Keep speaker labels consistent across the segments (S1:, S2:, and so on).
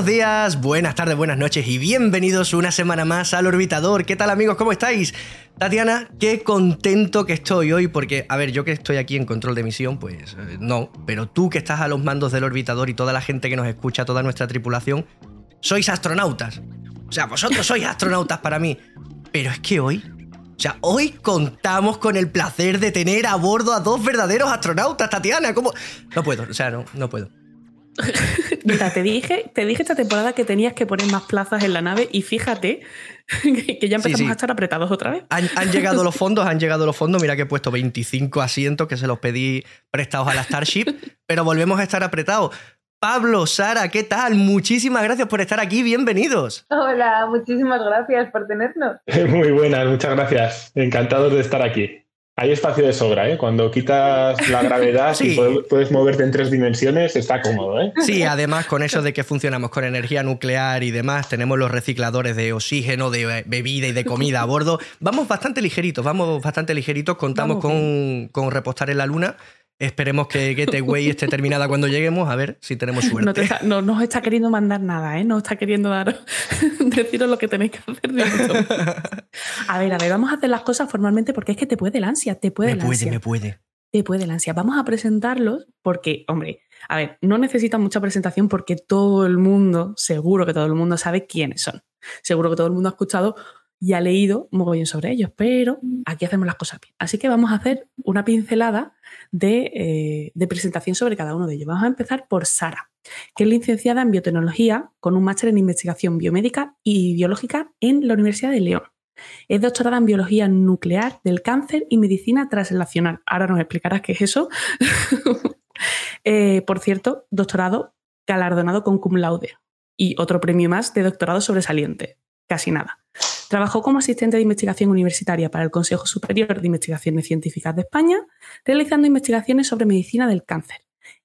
S1: Buenos días, buenas tardes, buenas noches y bienvenidos una semana más al Orbitador. ¿Qué tal amigos? ¿Cómo estáis? Tatiana, qué contento que estoy hoy porque, a ver, yo que estoy aquí en control de misión, pues eh, no, pero tú que estás a los mandos del Orbitador y toda la gente que nos escucha, toda nuestra tripulación, sois astronautas. O sea, vosotros sois astronautas para mí. Pero es que hoy o sea, hoy contamos con el placer de tener a bordo a dos verdaderos astronautas, Tatiana. ¿Cómo? No puedo, o sea, no, no puedo.
S2: Mira, te dije, te dije esta temporada que tenías que poner más plazas en la nave y fíjate que ya empezamos a estar apretados otra vez.
S1: Han, han, llegado los fondos, han llegado los fondos. Mira que he puesto 25 asientos que se los pedí prestados a la Starship, pero volvemos a estar apretados. Pablo, Sara, ¿qué tal? Muchísimas gracias por estar aquí, bienvenidos.
S3: Hola, muchísimas gracias por tenernos.
S4: Muy buenas, muchas gracias. Encantados de estar aquí. Hay espacio de sobra, ¿eh? Cuando quitas la gravedad y puedes, moverte en tres dimensiones, está cómodo, ¿eh?
S1: Sí, además con eso de que funcionamos con energía nuclear y demás, tenemos los recicladores de oxígeno, de bebida y de comida a bordo. Vamos bastante ligeritos, vamos bastante ligeritos, contamos con, con repostar en la luna Esperemos que Getaway esté terminada cuando lleguemos, a ver si tenemos suerte.
S2: No, nos está queriendo mandar nada, ¿eh? No está queriendo dar, deciros lo que tenéis que hacer. a ver, a ver, vamos a hacer las cosas formalmente porque es que te puede el ansia, te puede
S1: me
S2: puede,
S1: Me puede,
S2: Te puede el ansia. Vamos a presentarlos porque, hombre, a ver, no necesitan mucha presentación porque todo el mundo, seguro que todo el mundo sabe quiénes son. Seguro que todo el mundo ha escuchado y ha leído muy bien sobre ellos, pero aquí hacemos las cosas bien. Así que vamos a hacer una pincelada eh, de, presentación sobre cada uno de ellos. Vamos a empezar por Sara, que es licenciada en biotecnología con un máster en investigación biomédica y biológica en la Universidad de León. Es doctorada en biología nuclear del cáncer y medicina translacional. Ahora nos explicarás qué es eso. Eh, por cierto, doctorado galardonado con cum laude y otro premio más de doctorado sobresaliente. Casi nada. Trabajó como asistente de investigación universitaria para el Consejo Superior de Investigaciones Científicas de España, realizando investigaciones sobre medicina del cáncer.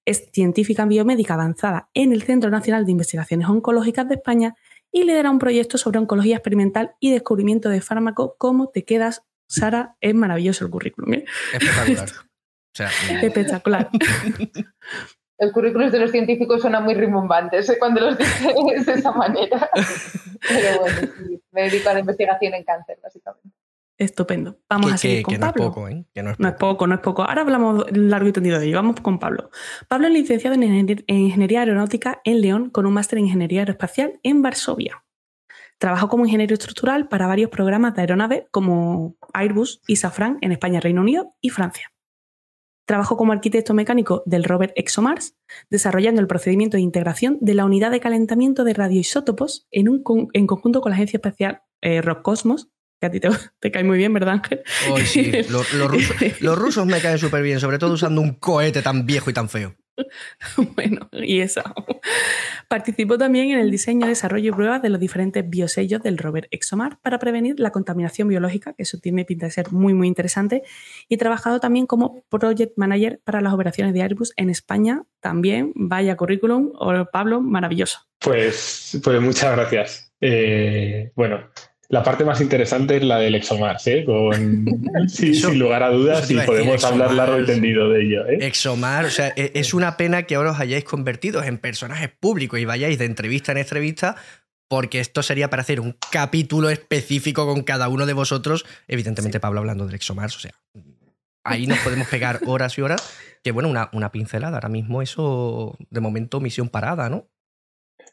S2: Es científica en biomédica avanzada en el Centro Nacional de Investigaciones Oncológicas de España y lidera un proyecto sobre oncología experimental y descubrimiento de fármacos. ¿Cómo te quedas, Sara? Es maravilloso el currículum. ¿eh?
S1: Espectacular.
S2: Espectacular.
S3: El currículum de los científicos suena muy rimbombantes ¿eh? cuando los dices de esa manera. Pero bueno, me dedico a la investigación en cáncer, básicamente.
S2: Estupendo. Vamos a seguir con Pablo.
S1: No es poco, ¿eh?
S2: no, es, poco. no es poco. Ahora hablamos largo y tendido de ello. Vamos con Pablo. Pablo es licenciado en Ingeniería Aeronáutica en León con un máster en Ingeniería Aeroespacial en Varsovia. Trabajó como ingeniero estructural para varios programas de aeronaves como Airbus y Safran en España, Reino Unido y Francia. Trabajó como arquitecto mecánico del rover ExoMars, desarrollando el procedimiento de integración de la unidad de calentamiento de radioisótopos en, un en conjunto con la Agencia Espacial eh, Roscosmos, que a ti te, cae muy bien, ¿verdad, Ángel?
S1: sí. los, los rusos me caen súper bien, sobre todo usando un cohete tan viejo y tan feo.
S2: bueno, y eso. Participó también en el diseño, desarrollo y pruebas de los diferentes biosellos del rover ExoMar para prevenir la contaminación biológica, que eso tiene pinta de ser muy, muy interesante. Y trabajado también como Project Manager para las operaciones de Airbus en España. También, vaya currículum, Pablo, maravilloso.
S4: Pues, pues muchas gracias. Eh, bueno, la parte más interesante es la del ExoMars, ¿eh? sin lugar a dudas, y podemos hablar largo y tendido de ello. ¿eh?
S1: ExoMars, o sea, e, es una pena que ahora os hayáis convertido en personajes públicos y vayáis de entrevista en entrevista, porque esto sería para hacer un capítulo específico con cada uno de vosotros. Evidentemente, Pablo hablando del ExoMars, o sea, ahí nos podemos pegar horas y horas. Que bueno, una, una pincelada. Ahora mismo eso, de momento, misión parada, ¿no?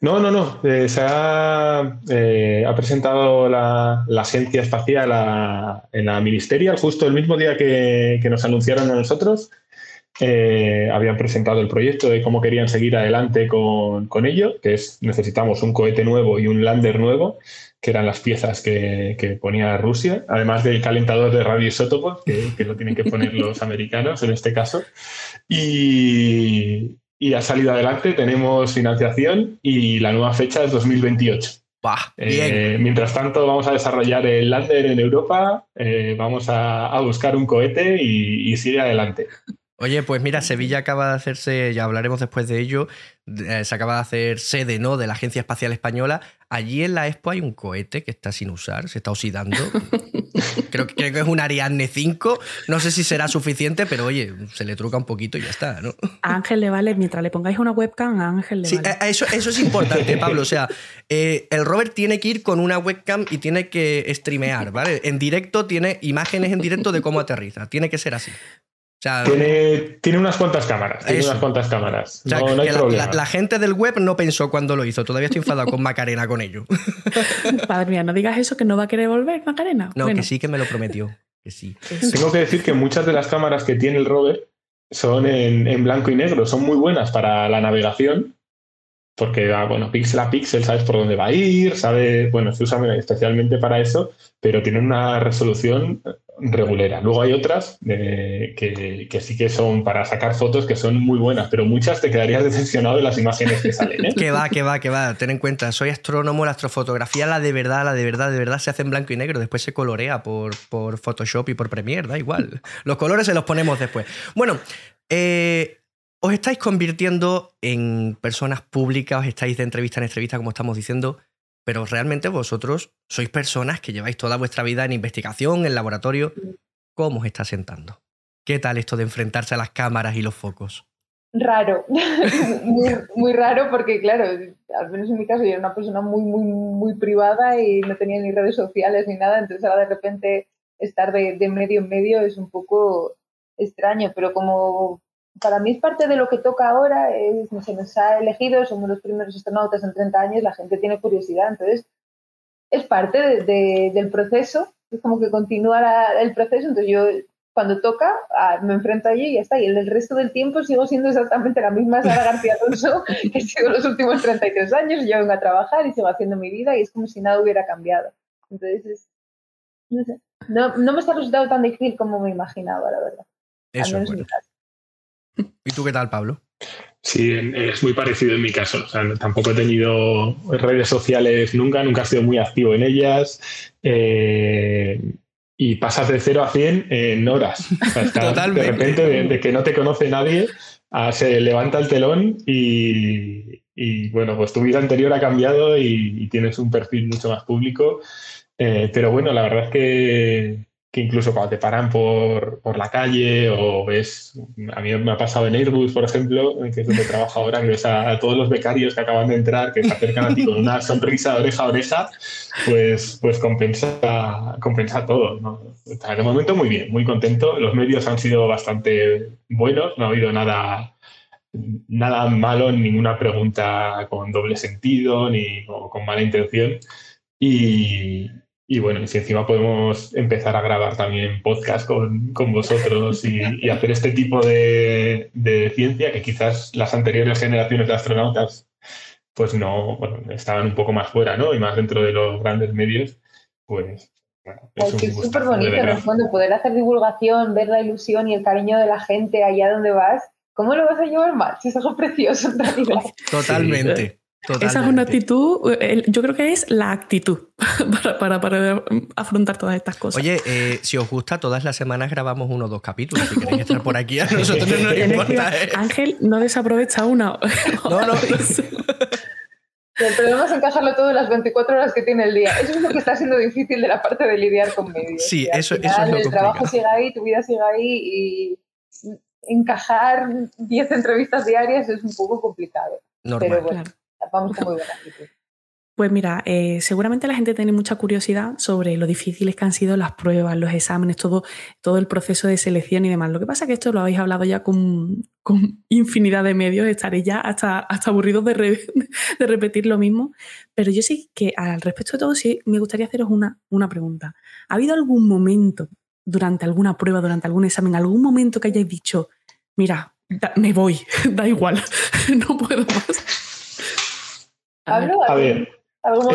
S4: No, no, no. Eh, se ha, eh, ha presentado la, agencia espacial en la Ministerial justo el mismo día que, nos anunciaron a nosotros. Eh, habían presentado el proyecto de cómo querían seguir adelante con, ello, que es necesitamos un cohete nuevo y un lander nuevo, que eran las piezas que, que ponía Rusia, además del calentador de radioisótopos, que, que lo tienen que poner los americanos en este caso. Y, y ha salido adelante, tenemos financiación y la nueva fecha es 2028.
S1: Eh,
S4: mientras tanto, vamos a desarrollar el lander en Europa, eh, vamos a, buscar un cohete y, sigue adelante.
S1: Oye, pues mira, Sevilla acaba de hacerse, ya hablaremos después de ello, eh, se acaba de hacer sede ¿no? de la Agencia Espacial Española. Allí en la Expo hay un cohete que está sin usar, se está oxidando. creo, que- creo que es un Ariadne 5. No sé si será suficiente, pero oye, se le truca un poquito y ya está, ¿no?
S2: A Ángel le vale, mientras le pongáis una webcam, a Ángel le
S1: Sí,
S2: vale.
S1: eh, eso, eso es importante, Pablo. O sea, eh, el rover tiene que ir con una webcam y tiene que streamear, ¿vale? En directo tiene imágenes en directo de cómo aterriza. Tiene que ser así. O sea,
S4: Tiene, tiene unas cuantas cámaras. Tiene
S1: Eso.
S4: unas cuantas cámaras.
S1: o sea,
S4: no, no hay
S1: la,
S4: problema.
S1: la- la gente del web no pensó cuando lo hizo. Todavía estoy enfadado con Macarena con ello.
S2: Padre mía, no digas eso que no va a querer volver, Macarena.
S1: No,
S2: Bueno,
S1: que sí que me lo prometió. Que sí.
S4: Tengo que decir que muchas de las cámaras que tiene el rover son en, en blanco y negro. Son muy buenas para la navegación. Porque, ah, bueno, píxel a píxel sabes por dónde va a ir, sabe, bueno, se usa especialmente para eso, pero tienen una resolución regulera. Luego hay otras eh, que, que sí que son para sacar fotos que son muy buenas, pero muchas te quedarías decepcionado de las imágenes que salen. ¿eh?
S1: Que va, que va, que va. Ten en cuenta, soy astrónomo, la astrofotografía, la de verdad, la de verdad, de verdad se hace en blanco y negro. Después se colorea por, por Photoshop y por Premiere, da igual. Los colores se los ponemos después. Bueno, eh, os estáis convirtiendo en personas públicas, os estáis de entrevista en entrevista, como estamos diciendo, pero realmente vosotros sois personas que lleváis toda vuestra vida en investigación, en laboratorio. ¿Cómo os está sentando? ¿Qué tal esto de enfrentarse a las cámaras y los focos?
S3: Raro, muy, muy raro porque, claro, al menos en mi caso yo era una persona muy, muy, muy privada y no tenía ni redes sociales ni nada, entonces ahora de repente estar de, de medio en medio es un poco extraño, pero como para mí es parte de lo que toca ahora, es, se nos ha elegido, somos los primeros astronautas en 30 años, la gente tiene curiosidad, entonces es parte de- de- del proceso, es como que continúa la- el proceso, entonces yo cuando toca ah, me enfrento allí y ya está, y el, el resto del tiempo sigo siendo exactamente la misma Sara García Alonso que he sido los últimos 33 años, y yo vengo a trabajar y sigo haciendo mi vida y es como si nada hubiera cambiado. Entonces, es- no sé, no, no me está resultando tan difícil como me imaginaba, la verdad.
S1: Eso bueno. ¿Y tú qué tal, Pablo?
S4: Sí, es muy parecido en mi caso. O sea, tampoco he tenido redes sociales nunca, nunca he sido muy activo en ellas. eh, y pasas de 0 a 100 en horas. O sea, estás
S1: Totalmente.
S4: De repente, de, de que no te conoce nadie, a- se levanta el telón y, y, bueno, pues tu vida anterior ha cambiado y, y tienes un perfil mucho más público. Eh, pero bueno, la verdad es que, que incluso cuando te paran por, por la calle o ves, a mí me ha pasado en Airbus, por ejemplo, que es donde trabajo ahora, que ves a, todos los becarios que acaban de entrar, que se acercan a ti con una sonrisa de oreja a oreja, pues, pues compensa, compensa todo. ¿no? De momento muy bien, muy contento. Los medios han sido bastante buenos, no ha habido nada, nada malo, ninguna pregunta con doble sentido ni con, con mala intención. Y, y bueno, y si encima podemos empezar a grabar también podcast con, con vosotros y, y hacer este tipo de, de ciencia que quizás las anteriores generaciones de astronautas pues no, bueno, estaban un poco más fuera, ¿no? Y más dentro de los grandes medios, pues bueno, es
S3: Ay, que
S4: un
S3: es
S4: gustazo,
S3: súper bonito, en el fondo, poder hacer divulgación, ver la ilusión y el cariño de la gente allá donde vas. ¿Cómo lo vas a llevar mal? Si es algo precioso en realidad.
S1: Totalmente. Totalmente.
S2: Esa es una actitud, eh, yo creo que es la actitud para, para, para afrontar todas estas cosas.
S1: Oye, eh, si os gusta, todas las semanas grabamos uno o dos capítulos. Si queréis estar por aquí, a nosotros no nos importa. ¿eh?
S2: Ángel no desaprovecha una.
S1: No, no.
S3: El problema es encajarlo todo en las 24 horas que tiene el día. Eso es lo que está siendo difícil de la parte de lidiar con medios.
S1: Sí, eso- eso es lo
S3: El
S1: complicado.
S3: trabajo sigue ahí, tu vida sigue ahí y encajar 10 entrevistas diarias es un poco complicado.
S1: Normal.
S3: Pero bueno,
S2: Claro.
S3: Vamos con muy buena.
S2: Pues mira, eh, seguramente la gente tiene mucha curiosidad sobre lo difíciles que han sido las pruebas, los exámenes, todo, todo el proceso de selección y demás. Lo que pasa es que esto lo habéis hablado ya con, con infinidad de medios, estaréis ya hasta, hasta aburridos de, de repetir lo mismo. Pero yo sí que al respecto de todo, sí me gustaría haceros una, una pregunta. ¿Ha habido algún momento durante alguna prueba, durante algún examen, algún momento que hayáis dicho, mira, me voy, da igual, no puedo más? A ver.
S3: ¿Hablo?
S4: A ver,
S3: ¿Algún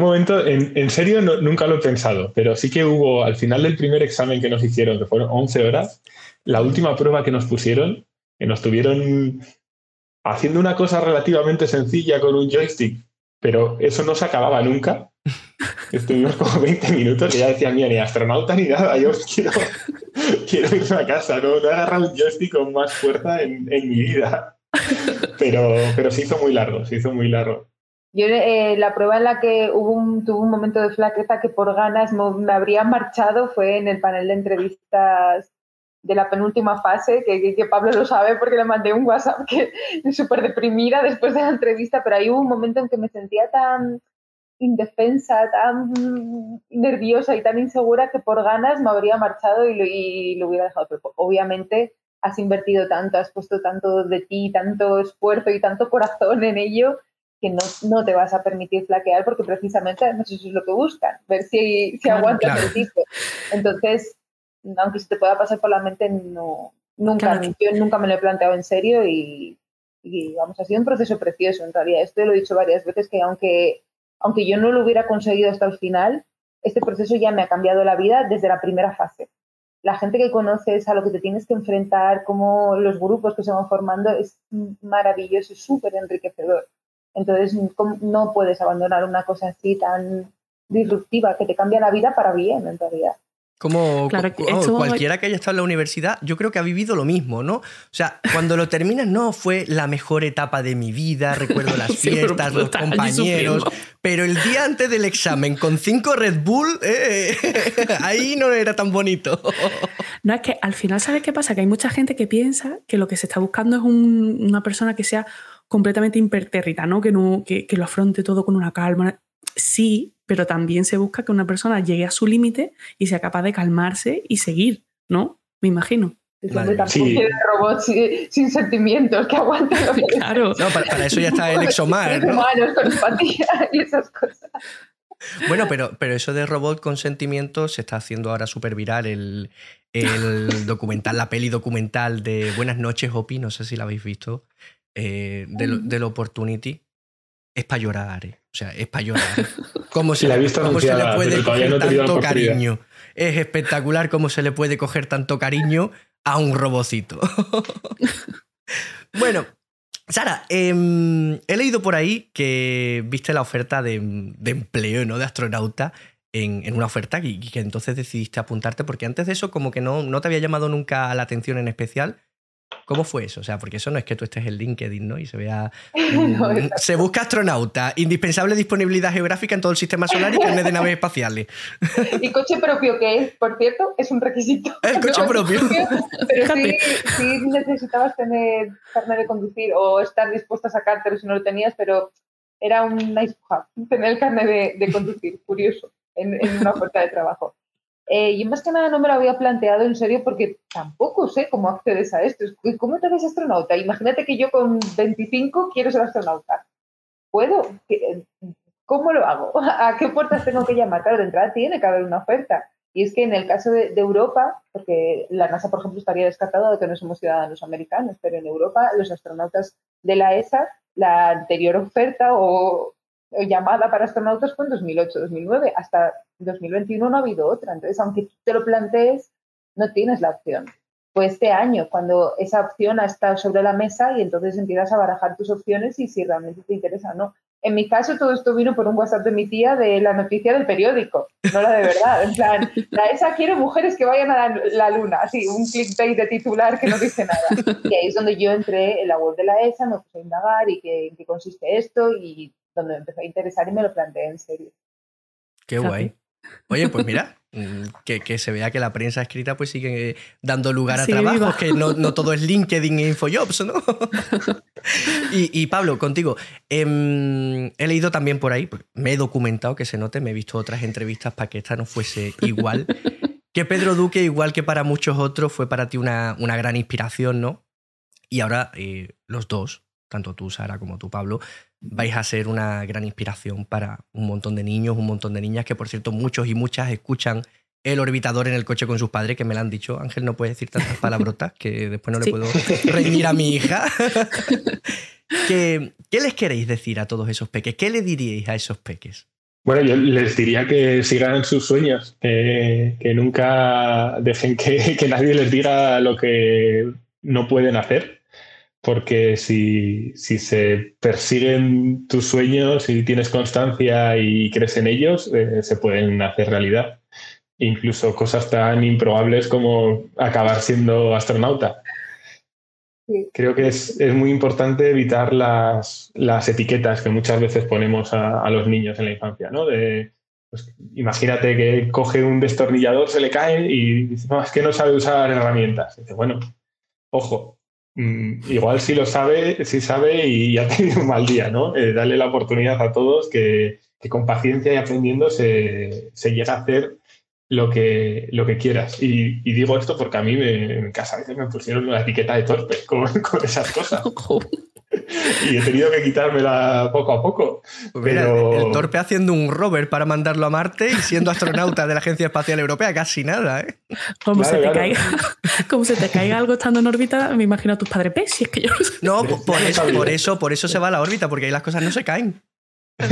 S3: momento
S4: algún en, en serio, no- nunca lo he pensado, pero sí que hubo al final del primer examen que nos hicieron, que fueron 11 horas, la última prueba que nos pusieron, que nos tuvieron haciendo una cosa relativamente sencilla con un joystick, pero eso no se acababa nunca. Estuvimos como 20 minutos y ya decía, mía, ni astronauta ni nada, yo quiero, quiero irme a casa, no, no he agarrado un joystick con más fuerza en, en mi vida. Pero, pero se hizo muy largo, se hizo muy largo.
S3: Yo, eh, la prueba en la que hubo un, tuve un momento de flaqueza que por ganas me habría marchado fue en el panel de entrevistas de la penúltima fase, que, que, Pablo lo sabe porque le mandé un WhatsApp que súper deprimida después de la entrevista, pero ahí hubo un momento en que me sentía tan indefensa, tan nerviosa y tan insegura que por ganas me habría marchado y lo, y lo hubiera dejado. Pero obviamente has invertido tanto, has puesto tanto de ti, tanto esfuerzo y tanto corazón en ello que no, no te vas a permitir flaquear porque precisamente eso es lo que buscan, ver si, si aguantas el tipo. Entonces, aunque se te pueda pasar por la mente, no, nunca, yo nunca me lo he planteado en serio y, y, vamos, ha sido un proceso precioso en realidad. Esto lo he dicho varias veces que aunque, aunque yo no lo hubiera conseguido hasta el final, este proceso ya me ha cambiado la vida desde la primera fase. La gente que conoces, a lo que te tienes que enfrentar, como los grupos que se van formando, es maravilloso, es súper enriquecedor. Entonces, no puedes abandonar una cosa así tan disruptiva que te cambia la vida para bien, en realidad.
S1: Como cualquiera que haya estado en la universidad, yo creo que ha vivido lo mismo, ¿no? O sea, cuando lo terminas, no fue la mejor etapa de mi vida, recuerdo las fiestas, los compañeros, pero el día antes del examen con cinco Red Bull, eh, ahí no era tan bonito.
S2: No, es que al final, ¿sabes qué pasa? Que hay mucha gente que piensa que lo que se está buscando es una persona que sea completamente impertérrita, ¿no? Que, no que, que lo afronte todo con una calma. Sí, pero también se busca que una persona llegue a su límite y sea capaz de calmarse y seguir, ¿no? Me imagino.
S3: Vale. Sí. robots sin, sin, sentimientos que aguanten lo que
S1: Claro. No, para, para, eso ya está el exomar. ¿no?
S3: Humanos con empatía y esas cosas.
S1: Bueno, pero, pero eso de robot con sentimientos se está haciendo ahora súper viral. El, el documental, la peli documental de Buenas noches, Opi, no sé si la habéis visto, eh, del, del Opportunity. Es para llorar, ¿eh? O sea, es para llorar. ¿Cómo se,
S4: la he visto
S1: cómo se le puede coger
S4: no
S1: tanto cariño? Es espectacular cómo se le puede coger tanto cariño a un robocito. bueno, Sara, em, he leído por ahí que viste la oferta de, de empleo, ¿no? De astronauta en, en una oferta y, y que entonces decidiste apuntarte porque antes de eso como que no, no te había llamado nunca la atención en especial. ¿Cómo fue eso? O sea, porque eso no es que tú estés en LinkedIn, ¿no? Y se vea.
S3: No,
S1: se busca astronauta, indispensable disponibilidad geográfica en todo el sistema solar y carnet de naves espaciales.
S3: Y coche propio, que es, por cierto, es un requisito.
S1: El coche propio.
S3: Pero sí, sí necesitabas tener carnet de conducir o estar dispuesto a sacártelo si no lo tenías, pero era un nice to have tener el carnet de, de conducir, curioso, en, en una oferta de trabajo. Eh, y más que nada no me lo había planteado en serio porque tampoco sé cómo accedes a esto. ¿Cómo te ves astronauta? Imagínate que yo con 25 quiero ser astronauta. ¿Puedo? ¿Cómo lo hago? ¿A qué puertas tengo que llamar? Claro, de entrada tiene que haber una oferta. Y es que en el caso de, de, Europa, porque la NASA, por ejemplo, estaría descartado de que no somos ciudadanos americanos, pero en Europa los astronautas de la ESA, la anterior oferta o llamada para astronautas fue en 2008-2009. Hasta 2021 no ha habido otra. Entonces, aunque te lo plantees, no tienes la opción. Fue este año cuando esa opción ha estado sobre la mesa y entonces empiezas a barajar tus opciones y si realmente te interesa o no. En mi caso, todo esto vino por un WhatsApp de mi tía de la noticia del periódico, no la de verdad. En plan, la ESA quiere mujeres que vayan a la, la luna, así, un clickbait de titular que no dice nada. Y ahí es donde yo entré en la web de la ESA, me puse a indagar y qué, en qué consiste esto y donde me empezó a interesar y me lo planteé en serio.
S1: Qué guay. Oye, pues mira, que, que, se vea que la prensa escrita pues sigue dando lugar a sí, trabajos, viva. que no, no, todo es LinkedIn e InfoJobs, ¿no? y, y, Pablo, contigo, eh, he leído también por ahí, me he documentado, que se note, me he visto otras entrevistas para que esta no fuese igual, que Pedro Duque, igual que para muchos otros, fue para ti una, una gran inspiración, ¿no? Y ahora eh, los dos, tanto tú, Sara, como tú, Pablo, vais a ser una gran inspiración para un montón de niños, un montón de niñas, que por cierto muchos y muchas escuchan el orbitador en el coche con sus padres, que me lo han dicho. Ángel no puede decir tantas palabrotas que después no le sí. puedo reñir a mi hija. ¿Qué, ¿Qué, les queréis decir a todos esos peques? ¿Qué le diríais a esos peques?
S4: Bueno, yo les diría que sigan sus sueños, que, que nunca dejen que, que nadie les diga lo que no pueden hacer porque si, se persiguen tus sueños y tienes constancia y crees en ellos, eh, se pueden hacer realidad. Incluso cosas tan improbables como acabar siendo astronauta. Creo que es, muy importante evitar las, etiquetas que muchas veces ponemos a, los niños en la infancia, ¿no? De, pues, imagínate que coge un destornillador, se le cae y dice, no, es que no sabe usar herramientas. dice, bueno, ojo, Mm, igual sí lo sabe, sí sabe y ha tenido un mal día, ¿no? Eh, darle la oportunidad a todos que, con paciencia y aprendiendo se, llega a hacer lo que, lo que quieras. Y, digo esto porque a mí en casa a veces me pusieron una etiqueta de torpe con, con esas cosas. y he tenido que quitármela poco a poco. Pues pero...
S1: el torpe haciendo un rover para mandarlo a Marte y siendo astronauta de la Agencia Espacial Europea, casi nada, ¿eh?
S2: Como, se, te caiga, como se te caiga algo estando en órbita, me imagino a tus padres, ¿ves? Si es que yo
S1: no por eso, por eso, por eso se va a la órbita, porque ahí las cosas no se caen.
S3: sí,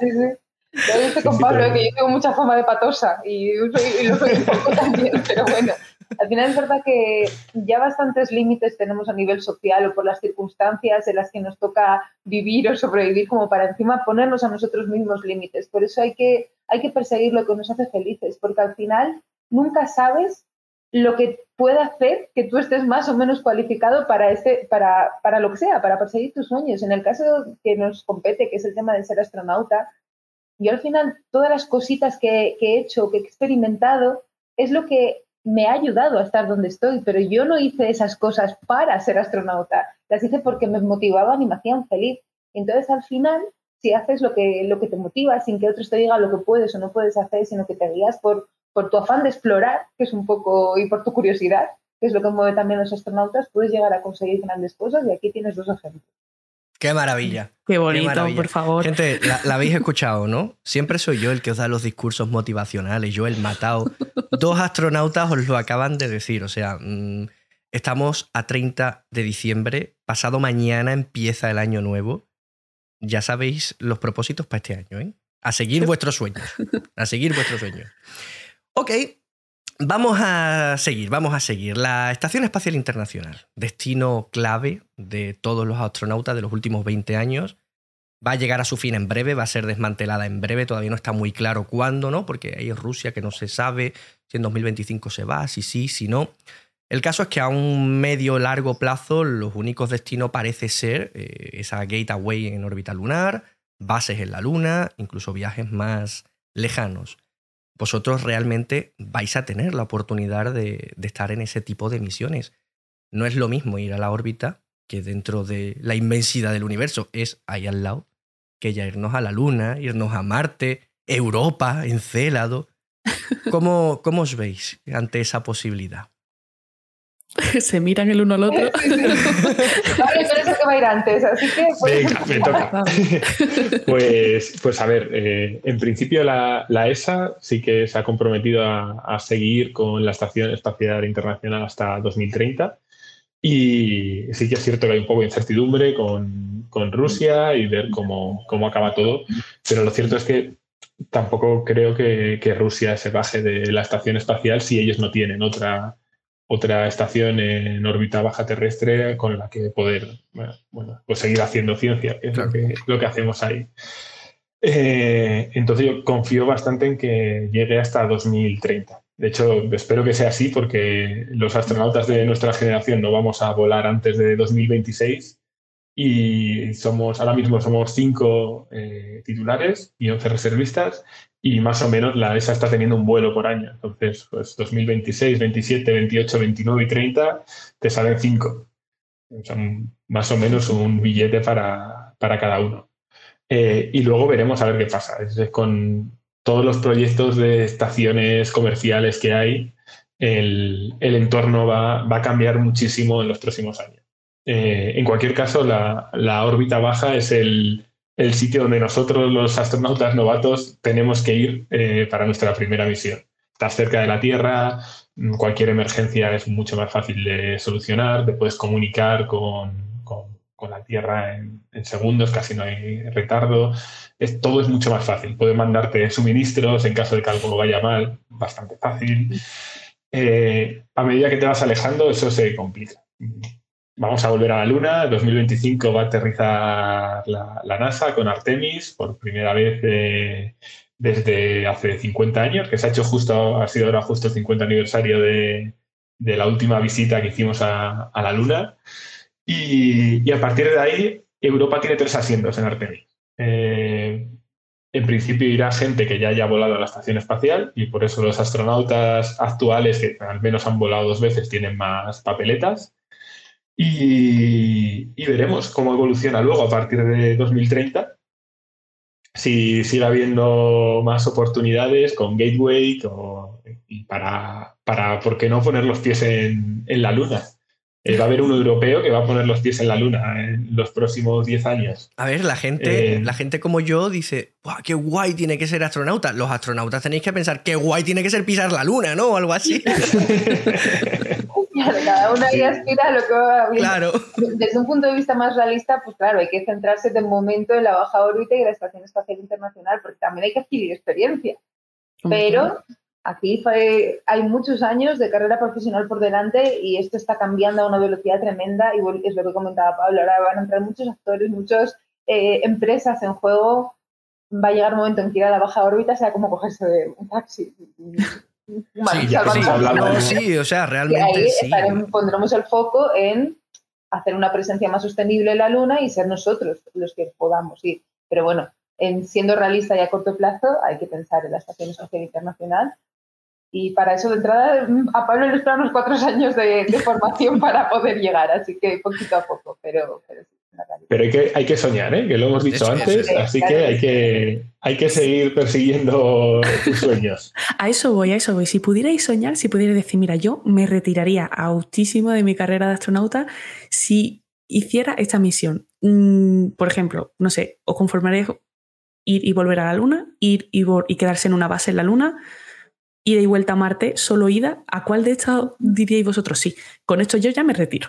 S3: sí. Yo estoy con Pablo, que yo tengo mucha fama de patosa y, y lo soy un poco también, pero bueno al final es verdad que ya bastantes límites tenemos a nivel social o por las circunstancias en las que nos toca vivir o sobrevivir como para encima ponernos a nosotros mismos límites. Por eso hay que, hay que perseguir lo que nos hace felices, porque al final nunca sabes lo que puede hacer que tú estés más o menos cualificado para, este, para, para lo que sea, para perseguir tus sueños. En el caso que nos compete, que es el tema de ser astronauta, yo al final todas las cositas que, que he hecho, que he experimentado, es lo que me ha ayudado a estar donde estoy, pero yo no hice esas cosas para ser astronauta, las hice porque me motivaban y me hacían feliz. Entonces, al final, si haces lo que, lo que te motiva, sin que otros te digan lo que puedes o no puedes hacer, sino que te guías por, por tu afán de explorar, que es un poco, y por tu curiosidad, que es lo que mueve también a los astronautas, puedes llegar a conseguir grandes cosas y aquí tienes dos ejemplos.
S1: Qué maravilla.
S2: Qué bonito, por favor.
S1: Gente, la, habéis escuchado, ¿no? Siempre soy yo el que os da los discursos motivacionales, yo el matado. Dos astronautas os lo acaban de decir, o sea, mm, estamos a 30 de diciembre, pasado mañana empieza el año nuevo. Ya sabéis los propósitos para este año, ¿eh? A seguir vuestros sueños, a seguir vuestros sueños. Ok, Vamos a seguir, vamos a seguir. La Estación Espacial Internacional, destino clave de todos los astronautas de los últimos 20 años, va a llegar a su fin en breve, va a ser desmantelada en breve, todavía no está muy claro cuándo, ¿no? Porque hay Rusia que no se sabe si en 2025 se va, si sí, si no. El caso es que a un medio largo plazo los únicos destinos parece ser eh, esa gateway en órbita lunar, bases en la Luna, incluso viajes más lejanos vosotros realmente vais a tener la oportunidad de, estar en ese tipo de misiones. No es lo mismo ir a la órbita que dentro de la inmensidad del universo, es ahí al lado, que ya irnos a la Luna, irnos a Marte, Europa, Encélado. ¿Cómo, cómo os veis ante esa posibilidad?
S2: se miran el uno al otro.
S3: vale, pero eso que va a ir antes, así que...
S4: Pues... Venga, me toca. pues, pues a ver, eh, en principio la, ESA sí que se ha comprometido a, seguir con la Estación Espacial Internacional hasta 2030 y sí que es cierto que hay un poco de incertidumbre con, con Rusia y ver cómo, cómo acaba todo, pero lo cierto es que tampoco creo que, que Rusia se baje de la estación espacial si ellos no tienen otra otra estación en órbita baja terrestre con la que poder bueno, pues seguir haciendo ciencia, que es lo, que, lo que hacemos ahí. Eh, entonces yo confío bastante en que llegue hasta 2030. De hecho, espero que sea así porque los astronautas de nuestra generación no vamos a volar antes de 2026 y somos, ahora mismo somos cinco eh, titulares y 11 reservistas y más o menos la ESA está teniendo un vuelo por año. Entonces, pues 2026, 27, 28, 29 y 30 te salen cinco. Son más o menos un billete para, para cada uno. Eh, y luego veremos a ver qué pasa. con todos los proyectos de estaciones comerciales que hay, el, el entorno va, va, a cambiar muchísimo en los próximos años. Eh, en cualquier caso, la, órbita baja es el, sitio donde nosotros, los astronautas novatos, tenemos que ir eh, para nuestra primera misión. Estás cerca de la Tierra, mm, cualquier emergencia es mucho más fácil de solucionar, te puedes comunicar con, la Tierra en, segundos, casi no hay retardo. Es, todo es mucho más fácil. Puedes mandarte suministros en caso de que algo vaya mal, bastante fácil. Eh, a medida que te vas alejando, eso se complica vamos a volver a la Luna. En 2025 va a aterrizar la, NASA con Artemis por primera vez eh, desde hace 50 años, que se ha hecho justo, ha sido ahora justo el 50 aniversario de, la última visita que hicimos a, la Luna. Y, a partir de ahí, Europa tiene tres asientos en Artemis. Eh, en principio irá gente que ya haya volado a la estación espacial y por eso los astronautas actuales, que al menos han volado dos veces, tienen más papeletas. Y, veremos cómo evoluciona luego a partir de 2030. Si sigue habiendo más oportunidades con Gateway y para, para, ¿por qué no poner los pies en la Luna? Eh, va a haber un europeo que va a poner los pies en la luna en los próximos 10 años.
S1: A ver, la gente, eh, la gente como yo dice, qué guay tiene que ser astronauta. Los astronautas tenéis que pensar, qué guay tiene que ser pisar la luna, ¿no? O algo así.
S3: cada uno ahí aspira a lo que va
S1: bien. Claro.
S3: Desde un punto de vista más realista, pues claro, hay que centrarse de momento en la baja órbita y la Estación Espacial Internacional, porque también hay que adquirir experiencia. Pero Aquí hay muchos años de carrera profesional por delante y esto está cambiando a una velocidad tremenda y es lo que comentaba Pablo, ahora van a entrar muchos actores, muchas eh, empresas en juego, va a llegar un momento en que ir a la baja órbita sea como cogerse un taxi.
S1: Sí, o sea, realmente sí.
S3: pondremos el foco en hacer una presencia más sostenible en la Luna y ser nosotros los que podamos ir. Pero bueno, en siendo realista y a corto plazo, hay que pensar en la Estación Espacial Internacional y para eso, de entrada, a Pablo le unos cuatro años de, formación para poder llegar, así que poquito a poco, pero, pero sí.
S4: Pero hay que, hay que soñar, ¿eh? que lo hemos dicho antes, así que hay, que hay que seguir persiguiendo tus sueños.
S2: A eso voy, a eso voy. Si pudierais soñar, si pudierais decir, mira, yo me retiraría autísimo de mi carrera de astronauta si hiciera esta misión. Mm, por ejemplo, no sé, os conformaréis ir y volver a la Luna, ir y, y quedarse en una base en la Luna, ida y vuelta a Marte, solo ida, ¿a cuál de estas diríais vosotros? Sí, con esto yo ya me retiro.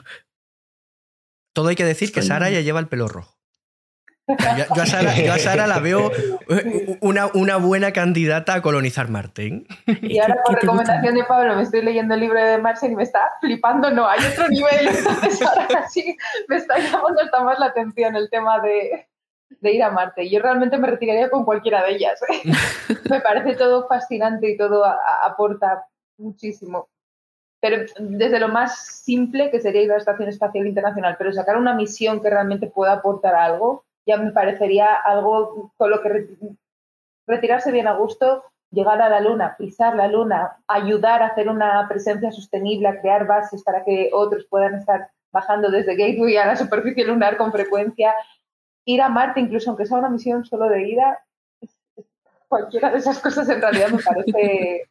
S1: Todo hay que decir que Sara ya lleva el pelo rojo. Yo, a, Sara, la veo eh, una, una, buena candidata a colonizar Marte. ¿eh?
S3: Y ahora por recomendación de Pablo me estoy leyendo el libro de Marcel y me está flipando. No, hay otro nivel. Entonces ahora sí me está llamando hasta más la atención el tema de, de ir a Marte. Yo realmente me retiraría con cualquiera de ellas. ¿eh? me parece todo fascinante y todo aporta muchísimo. Pero desde lo más simple, que sería ir a la Estación Espacial Internacional, pero sacar una misión que realmente pueda aportar algo, ya me parecería algo con lo que retirarse bien a gusto, llegar a la Luna, pisar la Luna, ayudar a hacer una presencia sostenible, a crear bases para que otros puedan estar bajando desde Gateway a la superficie lunar con frecuencia, ir a Marte, incluso aunque sea una misión solo de ida, cualquiera de esas cosas en realidad me parece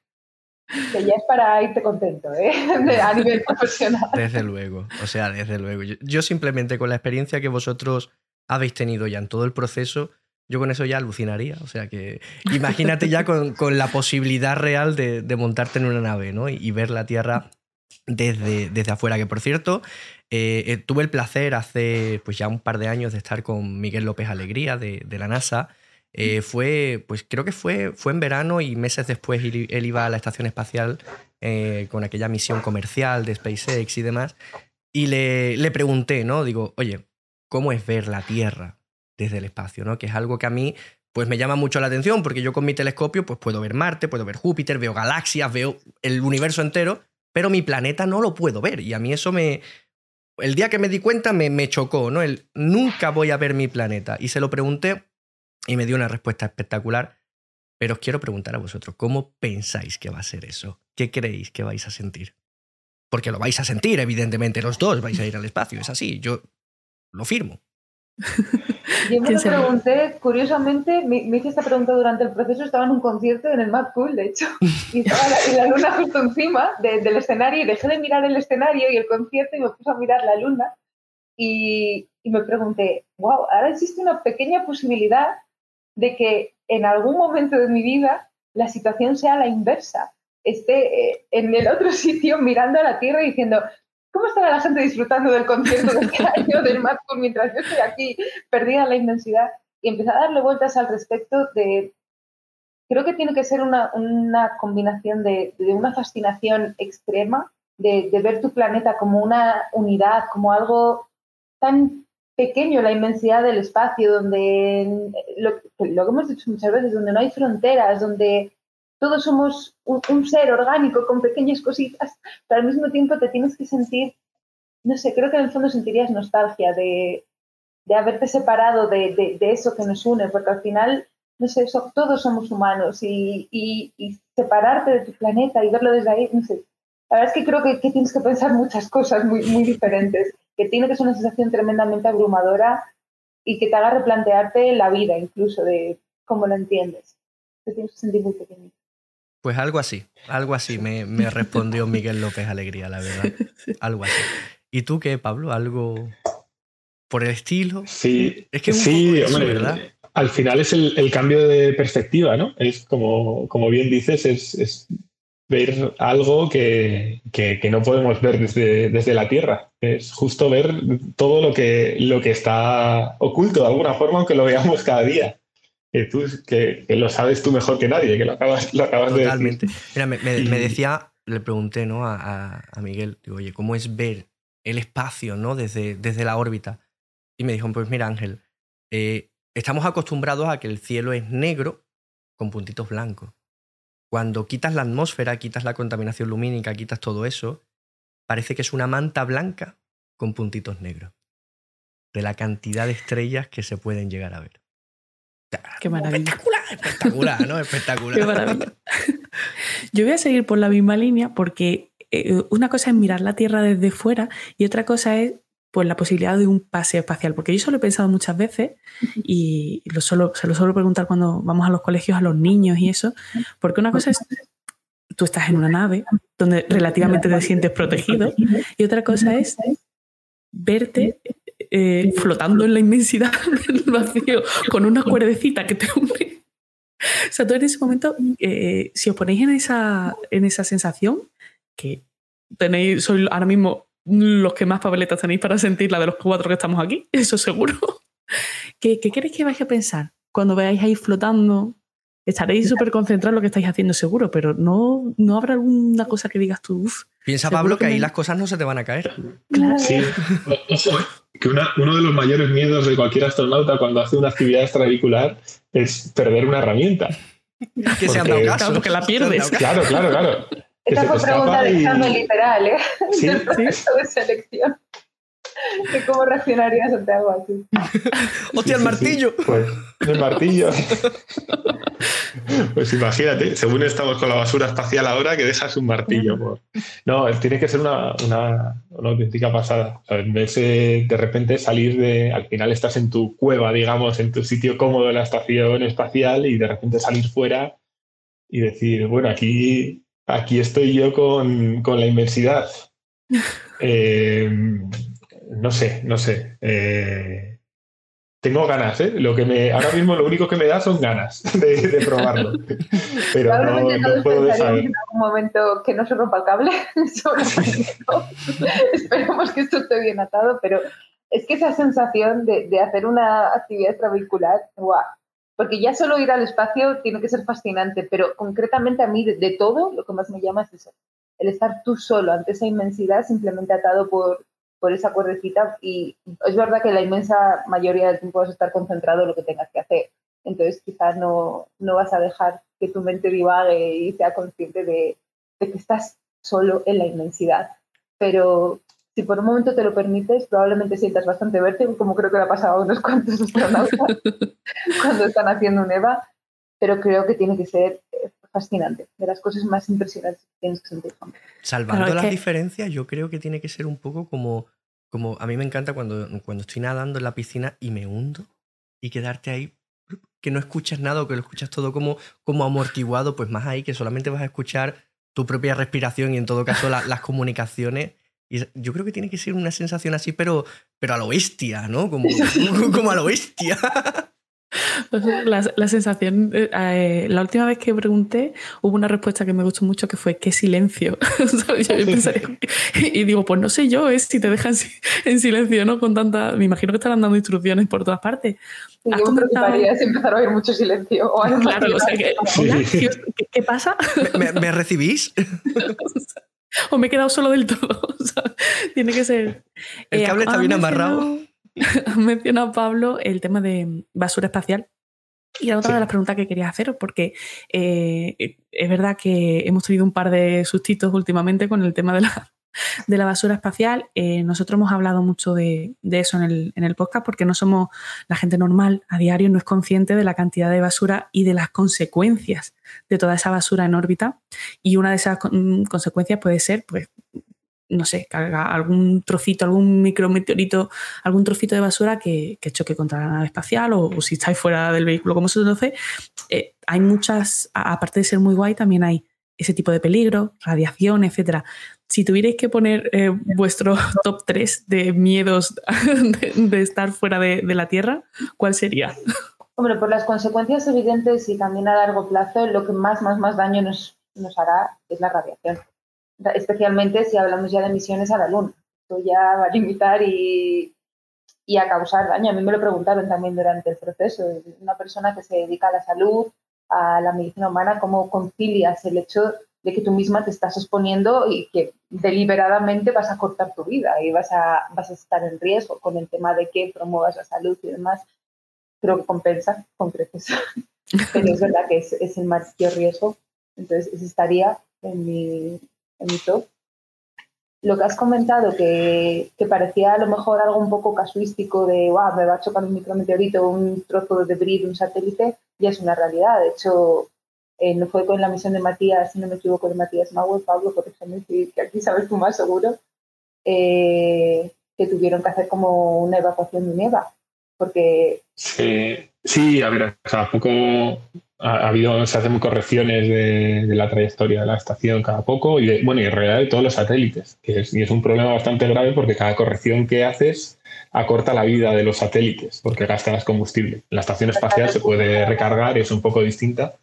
S3: que ya es para irte contento, ¿eh? a nivel profesional.
S1: Desde luego, o sea, desde luego. Yo, simplemente con la experiencia que vosotros habéis tenido ya en todo el proceso, yo con eso ya alucinaría. O sea que imagínate ya con, la posibilidad real de, montarte en una nave ¿no? y, ver la Tierra desde, desde afuera. Que por cierto, eh, eh, tuve el placer hace pues ya un par de años de estar con Miguel López Alegría de, la NASA. Eh, fue, pues creo que fue, fue en verano y meses después él, iba a la estación espacial con aquella misión comercial de SpaceX y demás. Y le, le, pregunté, ¿no? Digo, oye, ¿cómo es ver la Tierra desde el espacio? ¿no? Que es algo que a mí pues me llama mucho la atención porque yo con mi telescopio pues puedo ver Marte, puedo ver Júpiter, veo galaxias, veo el universo entero, pero mi planeta no lo puedo ver y a mí eso me, el día que me di cuenta me, me chocó, ¿no? El nunca voy a ver mi planeta. Y se lo pregunté y me dio una respuesta espectacular. Pero os quiero preguntar a vosotros, ¿cómo pensáis que va a ser eso? ¿Qué creéis que vais a sentir? Porque lo vais a sentir, evidentemente, los dos vais a ir al espacio, es así, yo lo firmo.
S3: Yo me lo pregunté, curiosamente, me, hice esta pregunta durante el proceso, estaba en un concierto en el Mad Cool, de hecho, y estaba la, luna justo encima del escenario y dejé de mirar el escenario y el concierto y me puse a mirar la luna y, y me pregunté, wow, ahora existe una pequeña posibilidad de que en algún momento de mi vida la situación sea la inversa. Esté eh, en el otro sitio mirando a la Tierra y diciendo, ¿Cómo estará la gente disfrutando del concierto de este año del Mad mientras yo estoy aquí perdida en la inmensidad? Y empecé a darle vueltas al respecto de... Creo que tiene que ser una, una combinación de, de, una fascinación extrema de, ver tu planeta como una unidad, como algo tan pequeño, la inmensidad del espacio, donde lo, lo que hemos dicho muchas veces, donde no hay fronteras, donde todos somos un, ser orgánico con pequeñas cositas, pero al mismo tiempo te tienes que sentir, no sé, creo que en el fondo sentirías nostalgia de, de haberte separado de, de, eso que nos une, porque al final, no sé, todos somos humanos y, y, separarte de tu planeta y verlo desde ahí, no sé. La verdad es que creo que, que, tienes que pensar muchas cosas muy, muy diferentes, que tiene que ser una sensación tremendamente abrumadora y que te haga replantearte la vida incluso de cómo la entiendes. Te tienes que sentir muy pequeño.
S1: Pues algo así, algo así me, me respondió Miguel López Alegría, la verdad. Algo así. ¿Y tú qué, Pablo? ¿Algo por el estilo?
S4: Sí, es que sí, ¿verdad? Al final es el, cambio de perspectiva, ¿no? Es como, como bien dices, es, ver algo que, que, no podemos ver desde, desde, la Tierra. Es justo ver todo lo que, lo que está oculto de alguna forma, aunque lo veamos cada día que tú que, lo sabes tú mejor que nadie, que lo acabas, lo acabas de decir.
S1: Mira, me, me, decía, le pregunté ¿no? a, a, Miguel, digo, oye, ¿cómo es ver el espacio ¿no? desde, desde la órbita? Y me dijo, pues mira Ángel, eh, estamos acostumbrados a que el cielo es negro con puntitos blancos. Cuando quitas la atmósfera, quitas la contaminación lumínica, quitas todo eso, parece que es una manta blanca con puntitos negros. De la cantidad de estrellas que se pueden llegar a ver.
S2: Qué maravilla.
S1: Espectacular, espectacular, ¿no? Espectacular. Qué maravilla.
S2: Yo voy a seguir por la misma línea porque eh, una cosa es mirar la Tierra desde fuera y otra cosa es pues, la posibilidad de un paseo espacial. Porque yo eso lo he pensado muchas veces y lo solo, se lo suelo preguntar cuando vamos a los colegios a los niños y eso. Porque una cosa es tú estás en una nave donde relativamente te sientes protegido y otra cosa es verte eh, flotando en la inmensidad del vacío con una cuerdecita que te une. O sea, tú en ese momento, eh, si os ponéis en esa, en esa sensación, que tenéis, sois ahora mismo los que más papeletas tenéis para sentir la de los cuatro que estamos aquí, eso seguro. ¿Qué, qué queréis que vais a pensar cuando veáis ahí flotando estaréis súper concentrados en lo que estáis haciendo seguro, pero no, no habrá alguna cosa que digas tú.
S1: Piensa, Pablo, que, ahí las cosas no se te van a caer.
S2: Claro.
S4: Sí, ojo, que uno de los mayores miedos de cualquier astronauta cuando hace una actividad extravehicular es perder una herramienta.
S1: Que se han dado caso.
S2: porque la pierdes.
S4: Claro, claro, claro.
S3: Esta fue pregunta de examen literal, ¿eh? ¿Sí? Del proceso de selección de cómo reaccionarías ante algo así.
S1: ¡Hostia, el martillo!
S4: Pues el martillo. pues imagínate, según estamos con la basura espacial ahora, que dejas un martillo. No, tiene que ser una, una, auténtica pasada. de repente salir de. Al final estás en tu cueva, digamos, en tu sitio cómodo en la estación espacial y de repente salir fuera y decir, bueno, aquí, aquí estoy yo con, con la inmensidad. Eh, no sé, no sé. Eh, tengo ganas, ¿eh? Lo que me, ahora mismo lo único que me da son ganas de, probarlo. Pero no, puedo saber.
S3: en algún momento que no se rompa el cable. Esperemos que esto esté bien atado, pero es que esa sensación de, hacer una actividad extravehicular, guau. Porque ya solo ir al espacio tiene que ser fascinante, pero concretamente a mí de, todo lo que más me llama es eso, el estar tú solo ante esa inmensidad simplemente atado por, por esa cuerdecita y es verdad que la inmensa mayoría del tiempo vas a estar concentrado en lo que tengas que hacer. Entonces quizás no, no vas a dejar que tu mente divague y sea consciente de, de que estás solo en la inmensidad. Pero si por un momento te lo permites, probablemente sientas bastante vértigo, como creo que le ha pasado a unos cuantos astronautas cuando están haciendo un EVA, pero creo que tiene que ser eh, fascinante, de las cosas más impresionantes que tienes que sentir.
S1: Salvando las diferencias, yo creo que tiene que ser un poco como, como a mí me encanta cuando, cuando estoy nadando en la piscina y me hundo y quedarte ahí que no escuchas nada o que lo escuchas todo como, como amortiguado, pues más ahí que solamente vas a escuchar tu propia respiración y en todo caso las comunicaciones. Y yo creo que tiene que ser una sensación así, pero, pero a lo bestia, ¿no? Como, como a lo bestia.
S2: La, sensación, eh, eh, la última vez que pregunté hubo una respuesta que me gustó mucho que fue qué silencio. y digo, pues no sé yo, es si te dejan en silencio, ¿no? Con tanta, me imagino que estarán dando instrucciones por todas partes.
S3: Yo me preocuparía si empezar a oír mucho silencio.
S2: claro, o sea, ¿qué, pasa?
S1: ¿Me, recibís?
S2: O me he quedado solo del todo. tiene que ser.
S1: El cable está bien amarrado.
S2: Ha mencionado Pablo el tema de basura espacial. Y era otra de las preguntas que quería haceros, porque eh, es verdad que hemos tenido un par de sustitos últimamente con el tema de la, de la basura espacial. Eh, nosotros hemos hablado mucho de, eso en el, en el, podcast porque no somos la gente normal a diario, no es consciente de la cantidad de basura y de las consecuencias de toda esa basura en órbita. Y una de esas consecuencias puede ser, pues, no sé, algún trocito, algún micrometeorito, algún trocito de basura que, choque contra la nave espacial o, si estáis fuera del vehículo como se conoce. Eh, hay muchas, aparte de ser muy guay, también hay ese tipo de peligro, radiación, etcétera. Si tuvierais que poner eh, vuestro top 3 de miedos de, estar fuera de, la Tierra, ¿cuál sería?
S3: Hombre, por las consecuencias evidentes y también a largo plazo, lo que más, más, más daño nos, nos hará es la radiación. Especialmente si hablamos ya de emisiones a la Luna. Esto ya va a limitar y, y a causar daño. A mí me lo preguntaron también durante el proceso. Una persona que se dedica a la salud, a la medicina humana, cómo concilias el hecho de que tú misma te estás exponiendo y que deliberadamente vas a cortar tu vida y vas a, vas a estar en riesgo con el tema de que promuevas la salud y demás. Creo que compensa con creces. Pero es verdad que es, es el mayor riesgo. Entonces, estaría en mi, en mi top lo que has comentado, que, que, parecía a lo mejor algo un poco casuístico de, wow, me va a chocar un micrometeorito, un trozo de debris de un satélite, ya es una realidad. De hecho, eh, no fue con la misión de Matías, si no me equivoco, de Matías Mauer, Pablo, ejemplo, que aquí sabes tú más seguro, eh, que tuvieron que hacer como una evacuación de Neva, porque...
S4: Sí, sí a ver, poco ha, habido, se hacen correcciones de, la trayectoria de la estación cada poco y, bueno, y en realidad de todos los satélites, que es, y es un problema bastante grave porque cada corrección que haces acorta la vida de los satélites porque gastas combustible. La estación espacial se puede recargar es un poco distinta,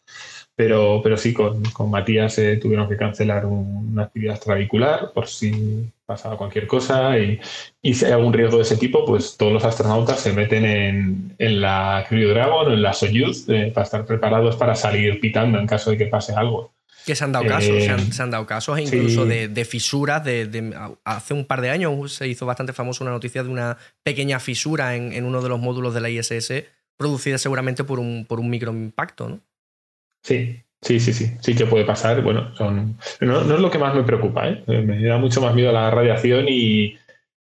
S4: pero, pero sí, con, con Matías eh, tuvieron que cancelar una actividad extravehicular por si pasaba cualquier cosa y, y, si hay algún riesgo de ese tipo, pues todos los astronautas se meten en, en la Crew Dragon o en la Soyuz eh, para estar preparados para salir pitando en caso de que pase algo.
S1: Que se han dado casos, se, han, eh, dado casos incluso de, de, fisuras. De, hace un par de años se hizo bastante famosa una noticia de una pequeña fisura en, en, uno de los módulos de la ISS, producida seguramente por un, por un microimpacto, ¿no?
S4: Sí, sí, sí, sí, sí que puede pasar. Bueno, son, no, no es lo que más me preocupa, ¿eh? me da mucho más miedo la radiación y,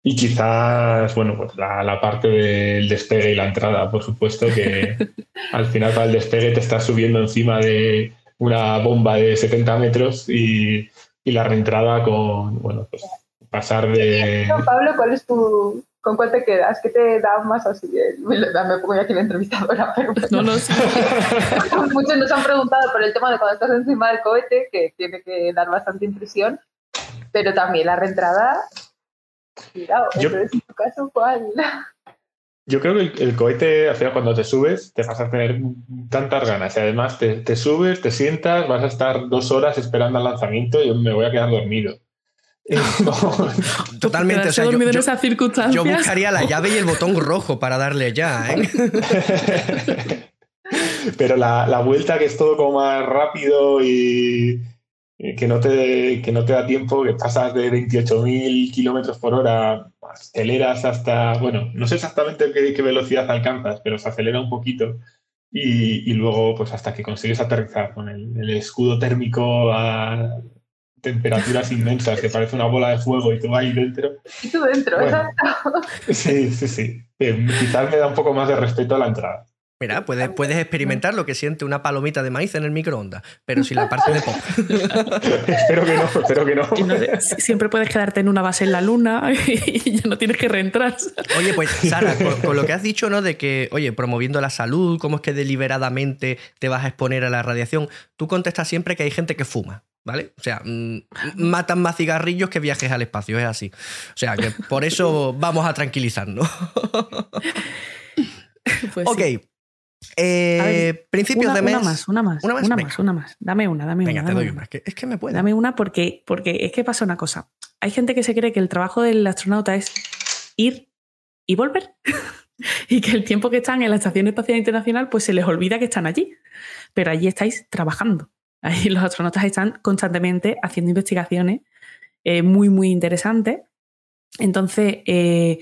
S4: y quizás, bueno, pues la, la, parte del despegue y la entrada, por supuesto, que al final para el despegue te estás subiendo encima de una bomba de 70 metros y, y la reentrada con, bueno, pues pasar de...
S3: Pablo, ¿cuál es tu, ¿Con cuál te quedas? ¿Qué te da más así? Me, me pongo aquí la entrevistadora, pero... No, no, sí. Muchos nos han preguntado por el tema de cuando estás encima del cohete, que tiene que dar bastante impresión, pero también la reentrada... Cuidado, entonces en tu caso, ¿cuál?
S4: Yo creo que el, cohete, al final, cuando te subes, te vas a tener tantas ganas. Y además, te, te subes, te sientas, vas a estar dos horas esperando el lanzamiento y yo me voy a quedar dormido.
S1: Totalmente. O sea,
S2: yo, en esa
S1: yo, buscaría la llave y el botón rojo para darle ya. ¿eh?
S4: Pero la, la, vuelta que es todo como más rápido y que no te, que no te da tiempo, que pasas de 28.000 kilómetros por hora, aceleras hasta, bueno, no sé exactamente qué, qué, velocidad alcanzas, pero se acelera un poquito. Y, y luego, pues hasta que consigues aterrizar con el, el escudo térmico a temperaturas inmensas, que parece una bola de fuego y tú ahí dentro.
S3: Y tú dentro, exacto.
S4: Sí, sí, sí. Eh, quizás me da un poco más de respeto a la entrada.
S1: Mira, puedes, puedes experimentar lo que siente una palomita de maíz en el microondas, pero sin la parte de pop.
S4: espero que no, espero que no.
S2: siempre puedes quedarte en una base en la luna y ya no tienes que reentrar.
S1: Oye, pues Sara, con, lo que has dicho, ¿no? De que, oye, promoviendo la salud, cómo es que deliberadamente te vas a exponer a la radiación, tú contestas siempre que hay gente que fuma. ¿Vale? O sea, mm, matan más cigarrillos que viajes al espacio, es así. O sea, que por eso vamos a tranquilizarnos. Pues ok. Eh, principios de mes.
S2: Una más, una más. Una más, una más, una más. Dame una, dame
S1: Venga,
S2: una.
S1: te doy una. Es que, me puede.
S2: Dame una porque, porque es que pasa una cosa. Hay gente que se cree que el trabajo del astronauta es ir y volver. y que el tiempo que están en la Estación Espacial Internacional, pues se les olvida que están allí. Pero allí estáis trabajando. Ahí los astronautas están constantemente haciendo investigaciones eh, muy, muy interesante. Entonces, eh,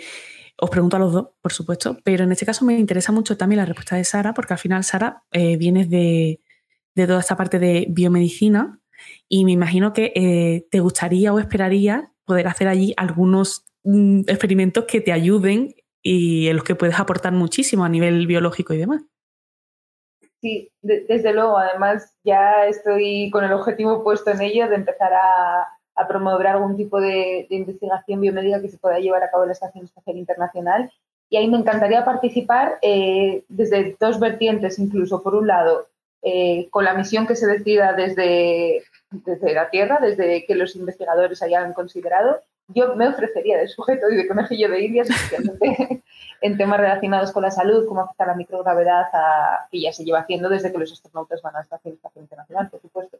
S2: os pregunto a los dos, por supuesto, pero en este caso me interesa mucho también la respuesta de Sara, porque al final, Sara, eh, vienes de, toda esta parte de biomedicina y me imagino que te gustaría o esperaría poder hacer allí algunos mm, experimentos que te ayuden y en los que puedes aportar muchísimo a nivel biológico y demás.
S3: Sí, desde luego. Además, ya estoy con el objetivo puesto en ello de empezar a, promover algún tipo de, investigación biomédica que se pueda llevar a cabo en la Estación Espacial Internacional. Y ahí me encantaría participar eh, desde dos vertientes, incluso. Por un lado, eh, con la misión que se decida desde, desde la Tierra, desde que los investigadores hayan considerado, yo me ofrecería de sujeto y de conejillo de indias, en temas relacionados con la salud, cómo afecta la microgravedad, a, que ya se lleva haciendo desde que los astronautas van a la Estación Internacional, por supuesto.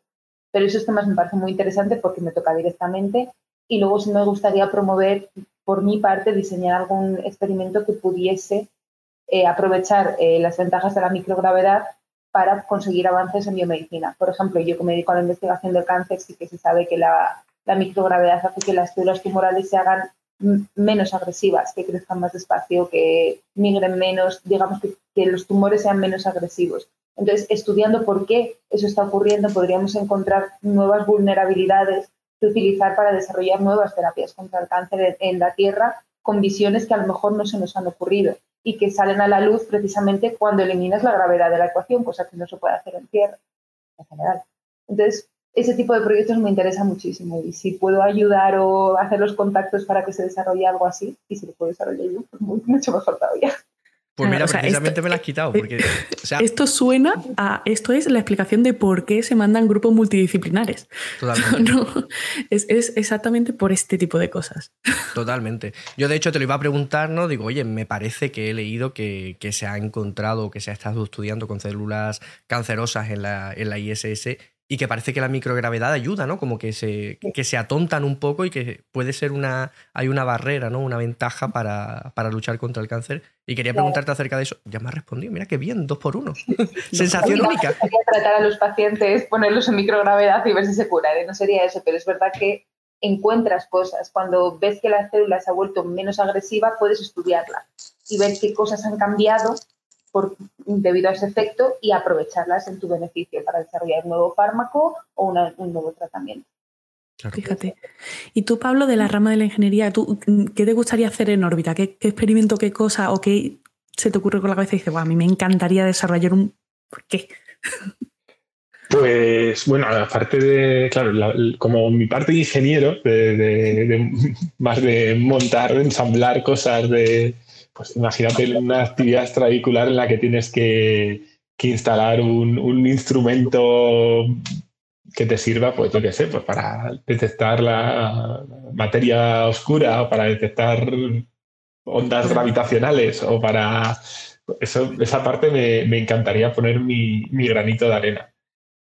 S3: Pero esos temas me parecen muy interesantes porque me toca directamente y luego sí me gustaría promover, por mi parte, diseñar algún experimento que pudiese eh, aprovechar eh, las ventajas de la microgravedad para conseguir avances en biomedicina. Por ejemplo, yo que me dedico a la investigación del cáncer, sí que se sabe que la la microgravedad hace que las células tumorales se hagan menos agresivas, que crezcan más despacio, que migren menos, digamos que, los tumores sean menos agresivos. Entonces, estudiando por qué eso está ocurriendo, podríamos encontrar nuevas vulnerabilidades que utilizar para desarrollar nuevas terapias contra el cáncer en la Tierra con visiones que a lo mejor no se nos han ocurrido y que salen a la luz precisamente cuando eliminas la gravedad de la ecuación, cosa que no se puede hacer en Tierra en general. Entonces, ese tipo de proyectos me interesa muchísimo y si puedo ayudar o hacer los contactos para que se desarrolle algo así y si lo puedo desarrollar yo, pues mucho mejor todavía.
S1: Pues mira, precisamente me lo has quitado. Porque,
S2: esto suena a. Esto es la explicación de por qué se mandan grupos multidisciplinares. Totalmente. es, exactamente por este tipo de cosas.
S1: Totalmente. Yo, de hecho, te lo iba a preguntar, ¿no? Digo, oye, me parece que he leído que, se ha encontrado, que se ha estado estudiando con células cancerosas en la, en la ISS y que parece que la microgravedad ayuda, ¿no? Como que se, que se atontan un poco y que puede ser una, hay una barrera, ¿no? Una ventaja para, luchar contra el cáncer. Y quería preguntarte acerca de eso. Ya me has respondido, mira qué bien, dos por uno. Sensación única.
S3: tratar a los pacientes, ponerlos en microgravedad y ver si se curan, ¿eh? no sería eso, pero es verdad que encuentras cosas. Cuando ves que la célula se ha vuelto menos agresiva, puedes estudiarla y ver qué cosas han cambiado por, debido a ese efecto y aprovecharlas en tu beneficio para desarrollar un nuevo fármaco o un nuevo tratamiento.
S2: Fíjate. Y tú, Pablo, de la rama de la ingeniería, ¿tú, ¿qué te gustaría hacer en órbita? ¿Qué, experimento, qué cosa o qué se te ocurre con la cabeza y dices, a mí me encantaría desarrollar un... ¿Por qué?
S4: Pues bueno, aparte de, claro, como mi parte de ingeniero, más de montar, ensamblar cosas, de, pues imagínate una actividad extravehicular en la que tienes que, instalar un, instrumento que te sirva, pues yo qué sé, pues para detectar la materia oscura o para detectar ondas gravitacionales o para... Esa parte me, encantaría poner mi, granito de arena.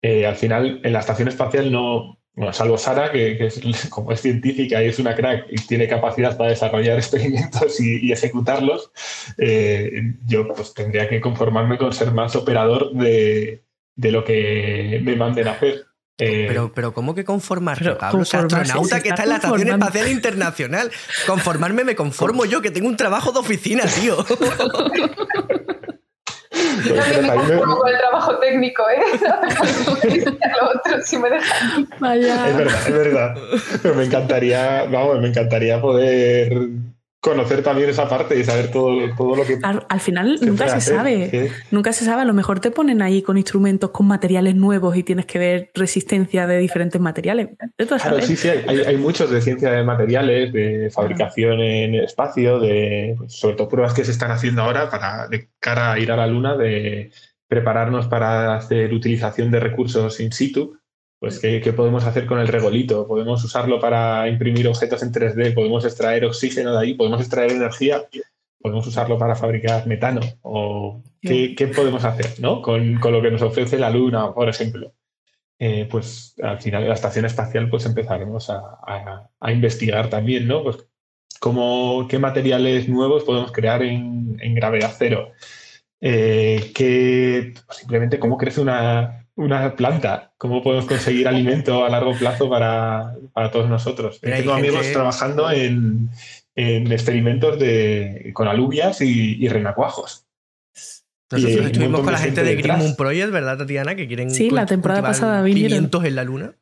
S4: Eh, al final, en la estación espacial no, bueno, salvo Sara, que, es, como es científica y es una crack y tiene capacidad para desarrollar experimentos y, ejecutarlos, eh, yo pues tendría que conformarme con ser más operador de, lo que me manden a hacer.
S1: Eh, pero, pero, ¿cómo que conformarme, Pablo? astronauta que está en la Estación Espacial Internacional. Conformarme me conformo yo, que tengo un trabajo de oficina, tío.
S3: Yo también me conformo con el trabajo técnico, ¿eh? lo otro, si me dejan.
S4: Vaya. Es verdad, es verdad. Pero me encantaría, vamos, me encantaría poder conocer también esa parte y saber todo, todo lo que...
S2: Al, final nunca se sabe, nunca se sabe, a lo mejor te ponen ahí con instrumentos, con materiales nuevos y tienes que ver resistencia de diferentes materiales.
S4: Claro, sí, sí, hay, hay, muchos de ciencia de materiales, de fabricación en el espacio, de pues, sobre todo pruebas que se están haciendo ahora para de cara a ir a la Luna, de prepararnos para hacer utilización de recursos in situ pues ¿qué, podemos hacer con el regolito? ¿Podemos usarlo para imprimir objetos en 3D? ¿Podemos extraer oxígeno de ahí? ¿Podemos extraer energía? ¿Podemos usarlo para fabricar metano? ¿O qué, podemos hacer ¿no? con, lo que nos ofrece la Luna, por ejemplo? Eh, pues al final de la estación espacial pues empezaremos a, investigar también, ¿no? Pues cómo, qué materiales nuevos podemos crear en, en gravedad cero. eh, que simplemente cómo crece una, planta, cómo podemos conseguir alimento a largo plazo para, todos nosotros. Tengo amigos trabajando en, experimentos de, con alubias y, y renacuajos.
S1: Nosotros estuvimos con la gente de Green Moon Project, ¿verdad, Tatiana? Que quieren
S2: sí, la temporada pasada vinieron.
S1: en la luna.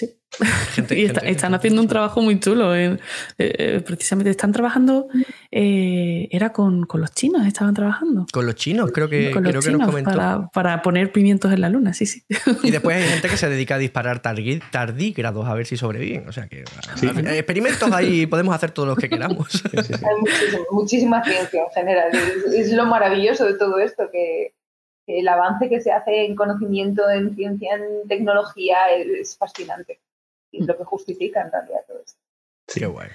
S2: Sí. y están haciendo un trabajo muy chulo. Eh, eh, precisamente están trabajando, eh, era con, los chinos, estaban trabajando.
S1: Con los chinos, creo que, creo que nos comentó.
S2: Para, poner pimientos en la luna, sí, sí.
S1: Y después hay gente que se dedica a disparar tardígrados a ver si sobreviven. O sea que experimentos ahí podemos hacer todos los que queramos.
S3: hay muchísima ciencia en general. es lo maravilloso de todo esto, que el avance que se hace en conocimiento, en ciencia, en tecnología es, fascinante. Y es lo que justifica en realidad todo esto.
S1: Sí, qué guay.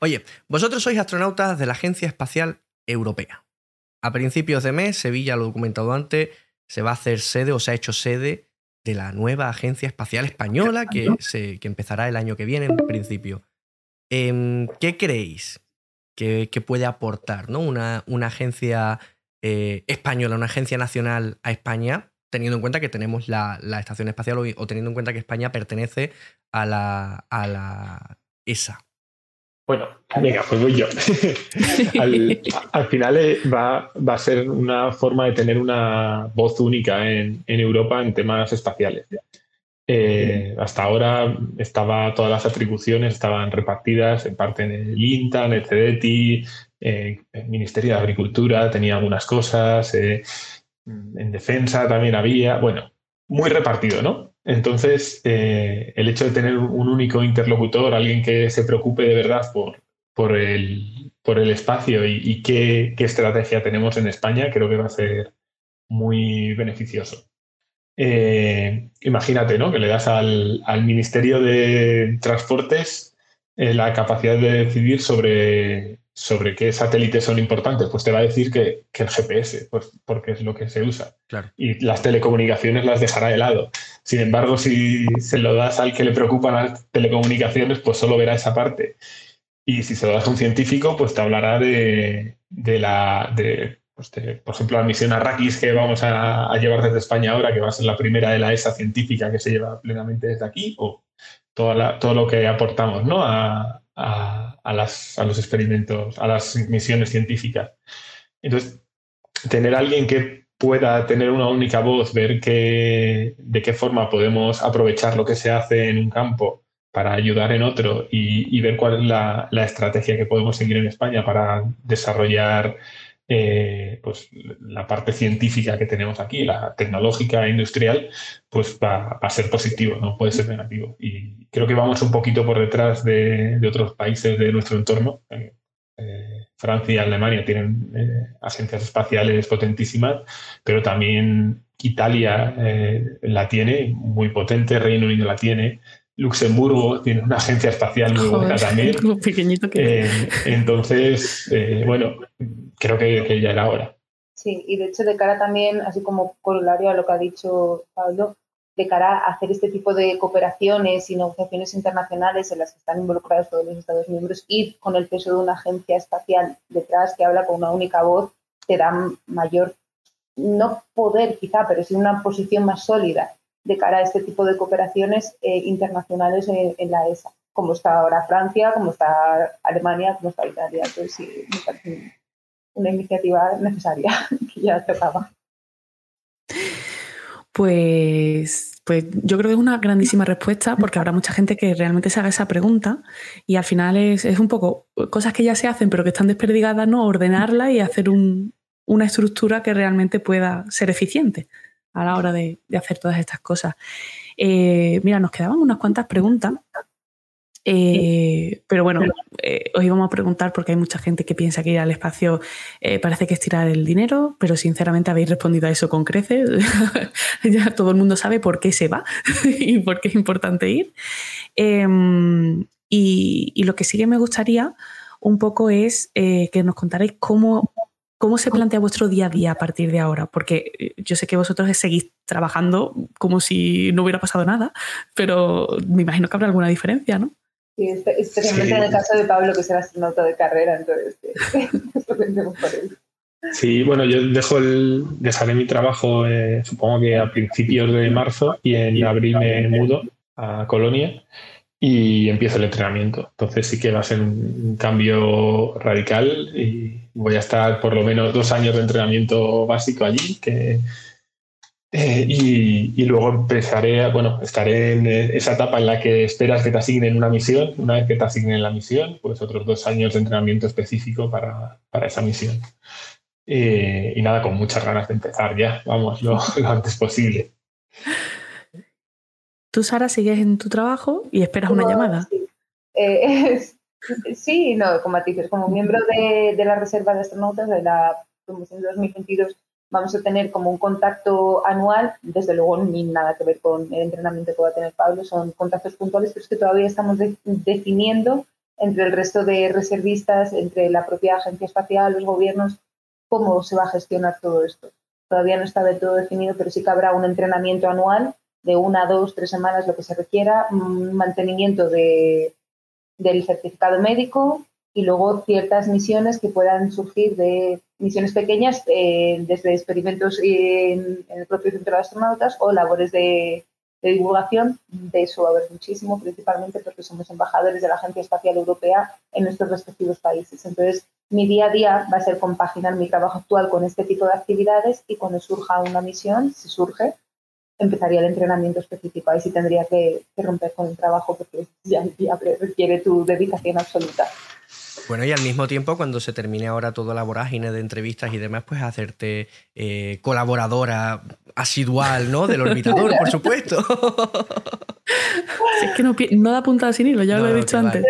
S1: Oye, vosotros sois astronautas de la Agencia Espacial Europea. A principios de mes, Sevilla, lo he documentado antes, se va a hacer sede o se ha hecho sede de la nueva Agencia Espacial Española que, se, empezará el año que viene en principio. Em, ¿Qué creéis que, puede aportar ¿no? una, una agencia eh, española, una agencia nacional a España, teniendo en cuenta que tenemos la, Estación Espacial o, teniendo en cuenta que España pertenece a la, a la ESA.
S4: Bueno, venga, pues voy yo. al, final eh, va, a ser una forma de tener una voz única en, Europa en temas espaciales. Eh, hasta ahora estaba todas las atribuciones estaban repartidas en parte en el INTA, en el CEDETI, el Ministerio de Agricultura tenía algunas cosas, eh, en defensa también había, bueno, muy repartido, ¿no? Entonces, eh, el hecho de tener un único interlocutor, alguien que se preocupe de verdad por, por, el, por el espacio y, qué, estrategia tenemos en España, creo que va a ser muy beneficioso. Eh, imagínate, ¿no? Que le das al, al Ministerio de Transportes la capacidad de decidir sobre sobre qué satélites son importantes, pues te va a decir que, el GPS, pues porque es lo que se usa. Y las telecomunicaciones las dejará de lado. Sin embargo, si se lo das al que le preocupan las telecomunicaciones, pues solo verá esa parte. Y si se lo das a un científico, pues te hablará de, la, pues por ejemplo, la misión Arrakis que vamos a, llevar desde España ahora, que va a ser la primera de la ESA científica que se lleva plenamente desde aquí, o todo lo que aportamos ¿no? a, a, los experimentos, a las misiones científicas. Entonces, tener alguien que pueda tener una única voz, ver de qué forma podemos aprovechar lo que se hace en un campo para ayudar en otro y, ver cuál es la, estrategia que podemos seguir en España para desarrollar eh, pues, la parte científica que tenemos aquí, la tecnológica e industrial, pues va, a ser positivo, no puede ser negativo. Y creo que vamos un poquito por detrás de, otros países de nuestro entorno. Eh, eh, Francia y Alemania tienen agencias espaciales potentísimas, pero también Italia la tiene, muy potente, Reino Unido la tiene, Luxemburgo tiene una agencia espacial muy buena también.
S2: Pequeñito que
S4: eh, entonces, eh, bueno, creo que, ya era hora.
S3: Sí, y de hecho de cara también, así como corolario a lo que ha dicho Pablo, de cara a hacer este tipo de cooperaciones y negociaciones internacionales en las que están involucrados todos los Estados miembros y con el peso de una agencia espacial detrás que habla con una única voz, te da mayor, no poder quizá, pero sí una posición más sólida de cara a este tipo de cooperaciones eh, internacionales en, la ESA, como está ahora Francia, como está Alemania, como está Italia. Entonces, sí, me parece una iniciativa necesaria que ya tocaba.
S2: Pues, pues yo creo que es una grandísima respuesta porque habrá mucha gente que realmente se haga esa pregunta y al final es, un poco cosas que ya se hacen pero que están desperdigadas, ¿no? Ordenarla y hacer una estructura que realmente pueda ser eficiente a la hora de, hacer todas estas cosas. Eh, mira, nos quedaban unas cuantas preguntas, eh, pero bueno, eh, os íbamos a preguntar porque hay mucha gente que piensa que ir al espacio parece que es tirar el dinero, pero sinceramente habéis respondido a eso con creces. ya todo el mundo sabe por qué se va y por qué es importante ir. Em, y, y, lo que sí que me gustaría un poco es que nos contarais cómo ¿Cómo se plantea vuestro día a día a partir de ahora? Porque eh, yo sé que vosotros seguís trabajando como si no hubiera pasado nada, pero me imagino que habrá alguna diferencia, ¿no?
S3: Sí, especialmente en el caso de Pablo, que es el astronauta de carrera, entonces eh, por él.
S4: Sí, bueno, yo dejo el, dejaré mi trabajo, eh, supongo que a principios de marzo y en abril me mudo a Colonia y empiezo el entrenamiento. Entonces sí que va a ser un, cambio radical y voy a estar por lo menos dos años de entrenamiento básico allí que, eh, y, luego empezaré, bueno, estaré en esa etapa en la que esperas que te asignen una misión. Una vez que te asignen la misión, pues otros dos años de entrenamiento específico para, para esa misión. Eh, y nada, con muchas ganas de empezar ya, vamos, lo, antes posible.
S2: Tú, Sara, sigues en tu trabajo y esperas una llamada.
S3: Sí, eh, sí no, como dices, como miembro de, de, la Reserva de Astronautas de la promoción de 2022, vamos a tener como un contacto anual, desde luego ni nada que ver con el entrenamiento que va a tener Pablo, son contactos puntuales, pero es que todavía estamos definiendo entre el resto de reservistas, entre la propia agencia espacial, los gobiernos, cómo se va a gestionar todo esto. Todavía no está del todo definido, pero sí que habrá un entrenamiento anual de una, dos, tres semanas, lo que se requiera, mantenimiento de, del certificado médico y luego ciertas misiones que puedan surgir de misiones pequeñas, eh, desde experimentos en, el propio centro de astronautas o labores de, de divulgación. De eso va a haber muchísimo, principalmente porque somos embajadores de la Agencia Espacial Europea en nuestros respectivos países. Entonces, mi día a día va a ser compaginar mi trabajo actual con este tipo de actividades y cuando surja una misión, si surge, empezaría el entrenamiento específico. Ahí sí tendría que, romper con el trabajo porque ya requiere tu dedicación absoluta.
S1: Bueno, y al mismo tiempo, cuando se termine ahora toda la vorágine de entrevistas y demás, pues hacerte eh, colaboradora asidual, ¿no? Del orbitador, por supuesto.
S2: es que no, da puntada sin hilo, ya lo he dicho antes.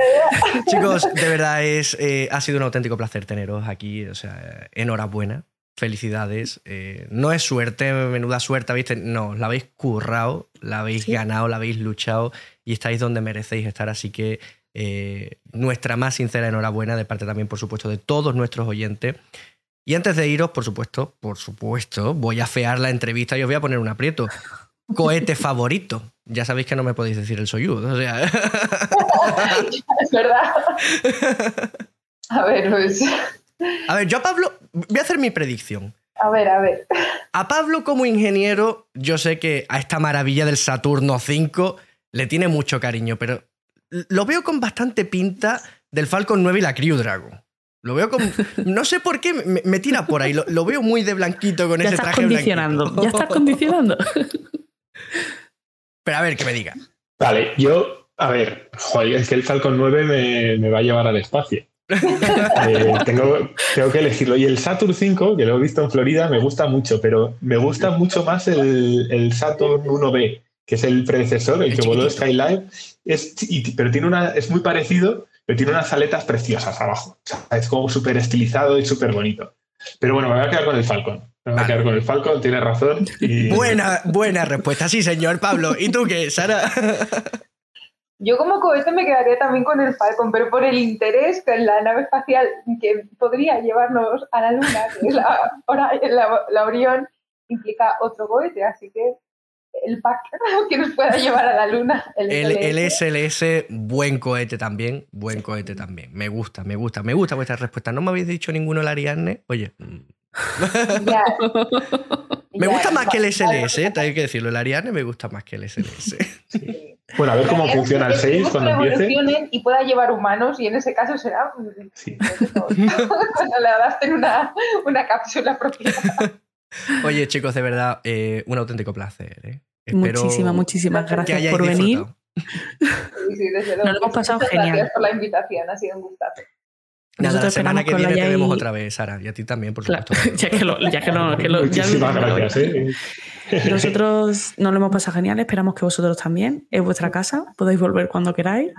S1: Chicos, de verdad es, eh, ha sido un auténtico placer teneros aquí. O sea, enhorabuena. Felicidades. Eh, no es suerte, menuda suerte, ¿viste? No, la habéis currado, la habéis ganado, la habéis luchado y estáis donde merecéis estar. Así que eh, nuestra más sincera enhorabuena de parte también, por supuesto, de todos nuestros oyentes. Y antes de iros, por supuesto, por supuesto, voy a fear la entrevista y os voy a poner un aprieto. Cohete favorito. Ya sabéis que no me podéis decir el Soyuz. O sea...
S3: es verdad. A ver, pues.
S1: A ver, yo a Pablo. Voy a hacer mi predicción.
S3: A ver, a ver.
S1: A Pablo, como ingeniero, yo sé que a esta maravilla del Saturno 5 le tiene mucho cariño, pero lo veo con bastante pinta del Falcon 9 y la Crew Dragon. Lo veo como. No sé por qué me, tira por ahí. Lo, veo muy de blanquito con ese traje
S2: condicionando. Ya estás condicionando.
S1: Pero a ver, que me diga.
S4: Vale, yo. A ver, joder, es que el Falcon 9 me, va a llevar al espacio. Eh, tengo, tengo, que elegirlo. Y el Saturn 5, que lo he visto en Florida, me gusta mucho, pero me gusta mucho más el, el Saturn 1B que es el predecesor, el, que voló Skyline, es, pero tiene una, es muy parecido, pero tiene unas aletas preciosas abajo. es como súper estilizado y súper bonito. Pero bueno, me voy a quedar con el Falcon. Me voy a quedar con el Falcon, tiene razón.
S1: Buena, buena respuesta, sí, señor Pablo. ¿Y tú qué, Sara?
S3: Yo como cohete me quedaría también con el Falcon, pero por el interés que la nave espacial que podría llevarnos a la Luna, que es la, la, la Orión, implica otro cohete, así que el pack que nos pueda llevar a la luna. El,
S1: el, SLS. buen cohete también, buen cohete también. Me gusta, me gusta, me gusta vuestra respuesta. No me habéis dicho ninguno el Ariadne. Oye. Me gusta más que el SLS, eh, hay que decirlo. El Ariadne me gusta más que el SLS.
S4: Bueno, a ver cómo funciona el 6 cuando empiece.
S3: Y pueda llevar humanos, y en ese caso será sí. cuando le adapten una, una cápsula propia.
S1: Oye, chicos, de verdad, eh, un auténtico placer. ¿eh?
S2: muchísimas, muchísimas gracias por venir.
S3: Sí, sí, desde luego.
S2: Nos lo hemos pasado genial.
S3: Gracias por la invitación, ha sido un gustazo.
S1: Nada, la semana que viene te vemos otra vez, Sara, y a ti también, por supuesto.
S2: ya que lo, ya que lo, que lo
S4: Muchísimas gracias. ¿eh?
S2: Nosotros nos lo hemos pasado genial, esperamos que vosotros también. Es vuestra casa, podéis volver cuando queráis.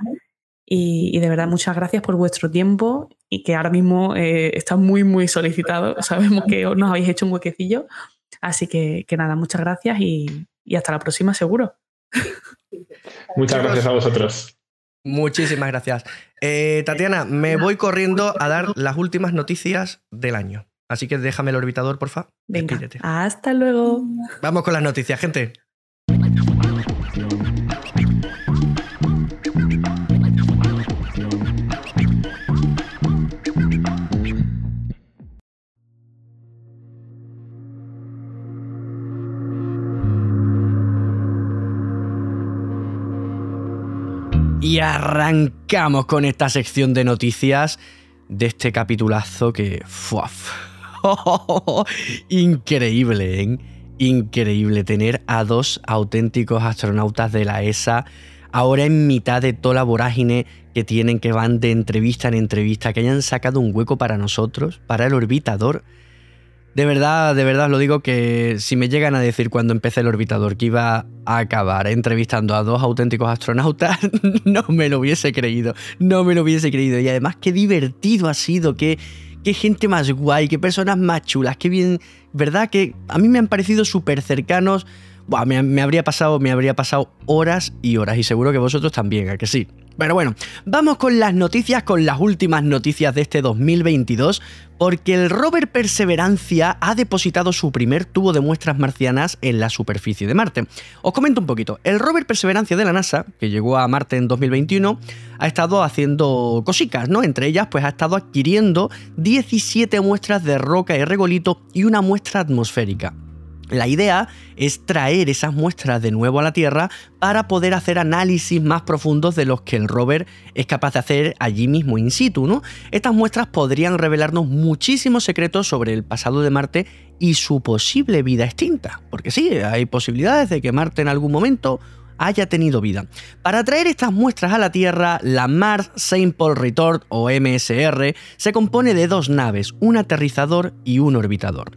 S2: Y, de verdad, muchas gracias por vuestro tiempo y que ahora mismo eh, está muy, muy solicitado. Sabemos que nos habéis hecho un huequecillo. Así que, que nada, muchas gracias y, y hasta la próxima, seguro.
S4: Muchas gracias a vosotros.
S1: Muchísimas gracias. Eh, Tatiana, me voy corriendo a dar las últimas noticias del año. Así que déjame el orbitador, porfa.
S2: Venga, hasta luego.
S1: Vamos con las noticias, gente. Y arrancamos con esta sección de noticias de este capitulazo que... ¡fuaf! Increíble, ¿eh? Increíble tener a dos auténticos astronautas de la ESA ahora en mitad de toda la vorágine que tienen, que van de entrevista en entrevista, que hayan sacado un hueco para nosotros, para el orbitador de verdad, de verdad os lo digo que si me llegan a decir cuando empecé el orbitador que iba a acabar entrevistando a dos auténticos astronautas, no me lo hubiese creído, no me lo hubiese creído. Y además qué divertido ha sido, qué, qué gente más guay, qué personas más chulas, qué bien, ¿verdad? Que a mí me han parecido súper cercanos. Me, habría pasado, me habría pasado horas y horas y seguro que vosotros también, ¿a que sí? Pero bueno, vamos con las noticias, con las últimas noticias de este 2022, porque el rover Perseverancia ha depositado su primer tubo de muestras marcianas en la superficie de Marte. Os comento un poquito, el rover Perseverancia de la NASA, que llegó a Marte en 2021, ha estado haciendo cositas, ¿no? Entre ellas, pues ha estado adquiriendo 17 muestras de roca y regolito y una muestra atmosférica. La idea es traer esas muestras de nuevo a la Tierra para poder hacer análisis más profundos de los que el rover es capaz de hacer allí mismo in situ. ¿no? Estas muestras podrían revelarnos muchísimos secretos sobre el pasado de Marte y su posible vida extinta. Porque sí, hay posibilidades de que Marte en algún momento haya tenido vida. Para traer estas muestras a la Tierra, la Mars Sample Retort o MSR se compone de dos naves, un aterrizador y un orbitador.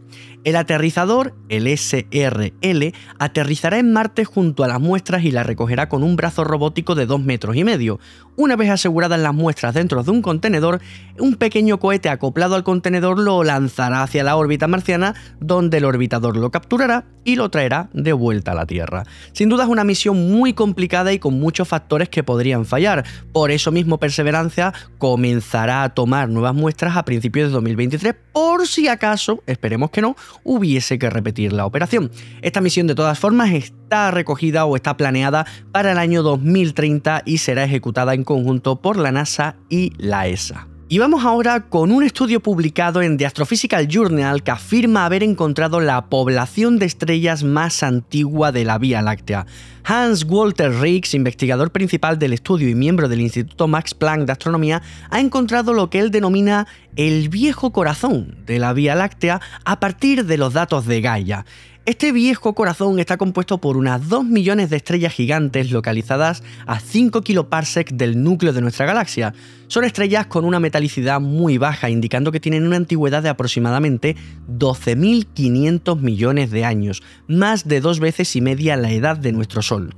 S1: El aterrizador, el SRL, aterrizará en Marte junto a las muestras y las recogerá con un brazo robótico de 2 metros y medio. Una vez aseguradas las muestras dentro de un contenedor, un pequeño cohete acoplado al contenedor lo lanzará hacia la órbita marciana, donde el orbitador lo capturará y lo traerá de vuelta a la Tierra. Sin duda es una misión muy complicada y con muchos factores que podrían fallar. Por eso mismo Perseverancia comenzará a tomar nuevas muestras a principios de 2023, por si acaso, esperemos que no, hubiese que repetir la operación. Esta misión de todas formas está recogida o está planeada para el año 2030 y será ejecutada en conjunto por la NASA y la ESA. Y vamos ahora con un estudio publicado en The Astrophysical Journal que afirma haber encontrado la población de estrellas más antigua de la Vía Láctea. Hans Walter Riggs, investigador principal del estudio y miembro del Instituto Max Planck de Astronomía, ha encontrado lo que él denomina el viejo corazón de la Vía Láctea a partir de los datos de Gaia. Este viejo corazón está compuesto por unas 2 millones de estrellas gigantes localizadas a 5 kiloparsecs del núcleo de nuestra galaxia. Son estrellas con una metalicidad muy baja, indicando que tienen una antigüedad de aproximadamente 12.500 millones de años, más de dos veces y media la edad de nuestro Sol.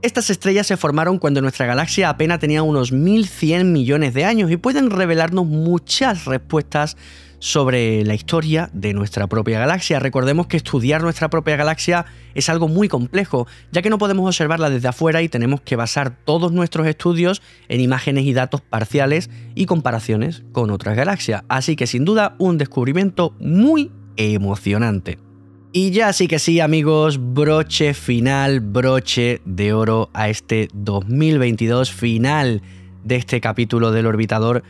S1: Estas estrellas se formaron cuando nuestra galaxia apenas tenía unos 1.100 millones de años y pueden revelarnos muchas respuestas sobre la historia de nuestra propia galaxia. Recordemos que estudiar nuestra propia galaxia es algo muy complejo, ya que no podemos observarla desde afuera y tenemos que basar todos nuestros estudios en imágenes y datos parciales y comparaciones con otras galaxias. Así que sin duda un descubrimiento muy emocionante. Y ya sí que sí, amigos, broche final, broche de oro a este 2022 final de este capítulo del orbitador.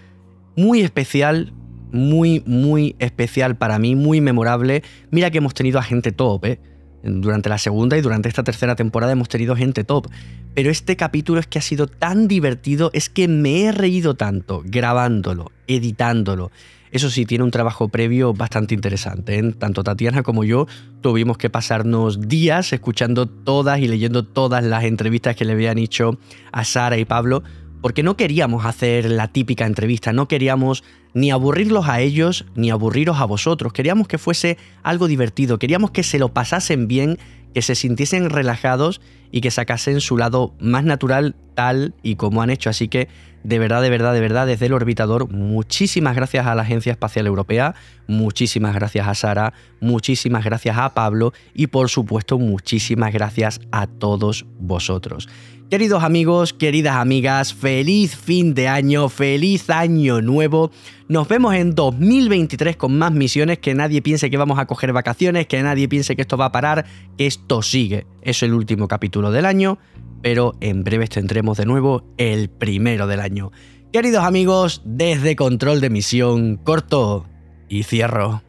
S1: Muy especial muy, muy especial para mí, muy memorable. Mira que hemos tenido a gente top, ¿eh? Durante la segunda y durante esta tercera temporada hemos tenido gente top. Pero este capítulo es que ha sido tan divertido, es que me he reído tanto grabándolo, editándolo. Eso sí, tiene un trabajo previo bastante interesante. ¿eh? Tanto Tatiana como yo tuvimos que pasarnos días escuchando todas y leyendo todas las entrevistas que le habían hecho a Sara y Pablo porque no queríamos hacer la típica entrevista, no queríamos ni aburrirlos a ellos ni aburriros a vosotros, queríamos que fuese algo divertido, queríamos que se lo pasasen bien, que se sintiesen relajados y que sacasen su lado más natural tal y como han hecho. Así que de verdad, de verdad, de verdad, desde el orbitador, muchísimas gracias a la Agencia Espacial Europea, muchísimas gracias a Sara, muchísimas gracias a Pablo y por supuesto muchísimas gracias a todos vosotros. Queridos amigos, queridas amigas, feliz fin de año, feliz año nuevo. Nos vemos en 2023 con más misiones, que nadie piense que vamos a coger vacaciones, que nadie piense que esto va a parar, que esto sigue. Es el último capítulo del año, pero en breve tendremos de nuevo el primero del año. Queridos amigos, desde control de misión, corto y cierro.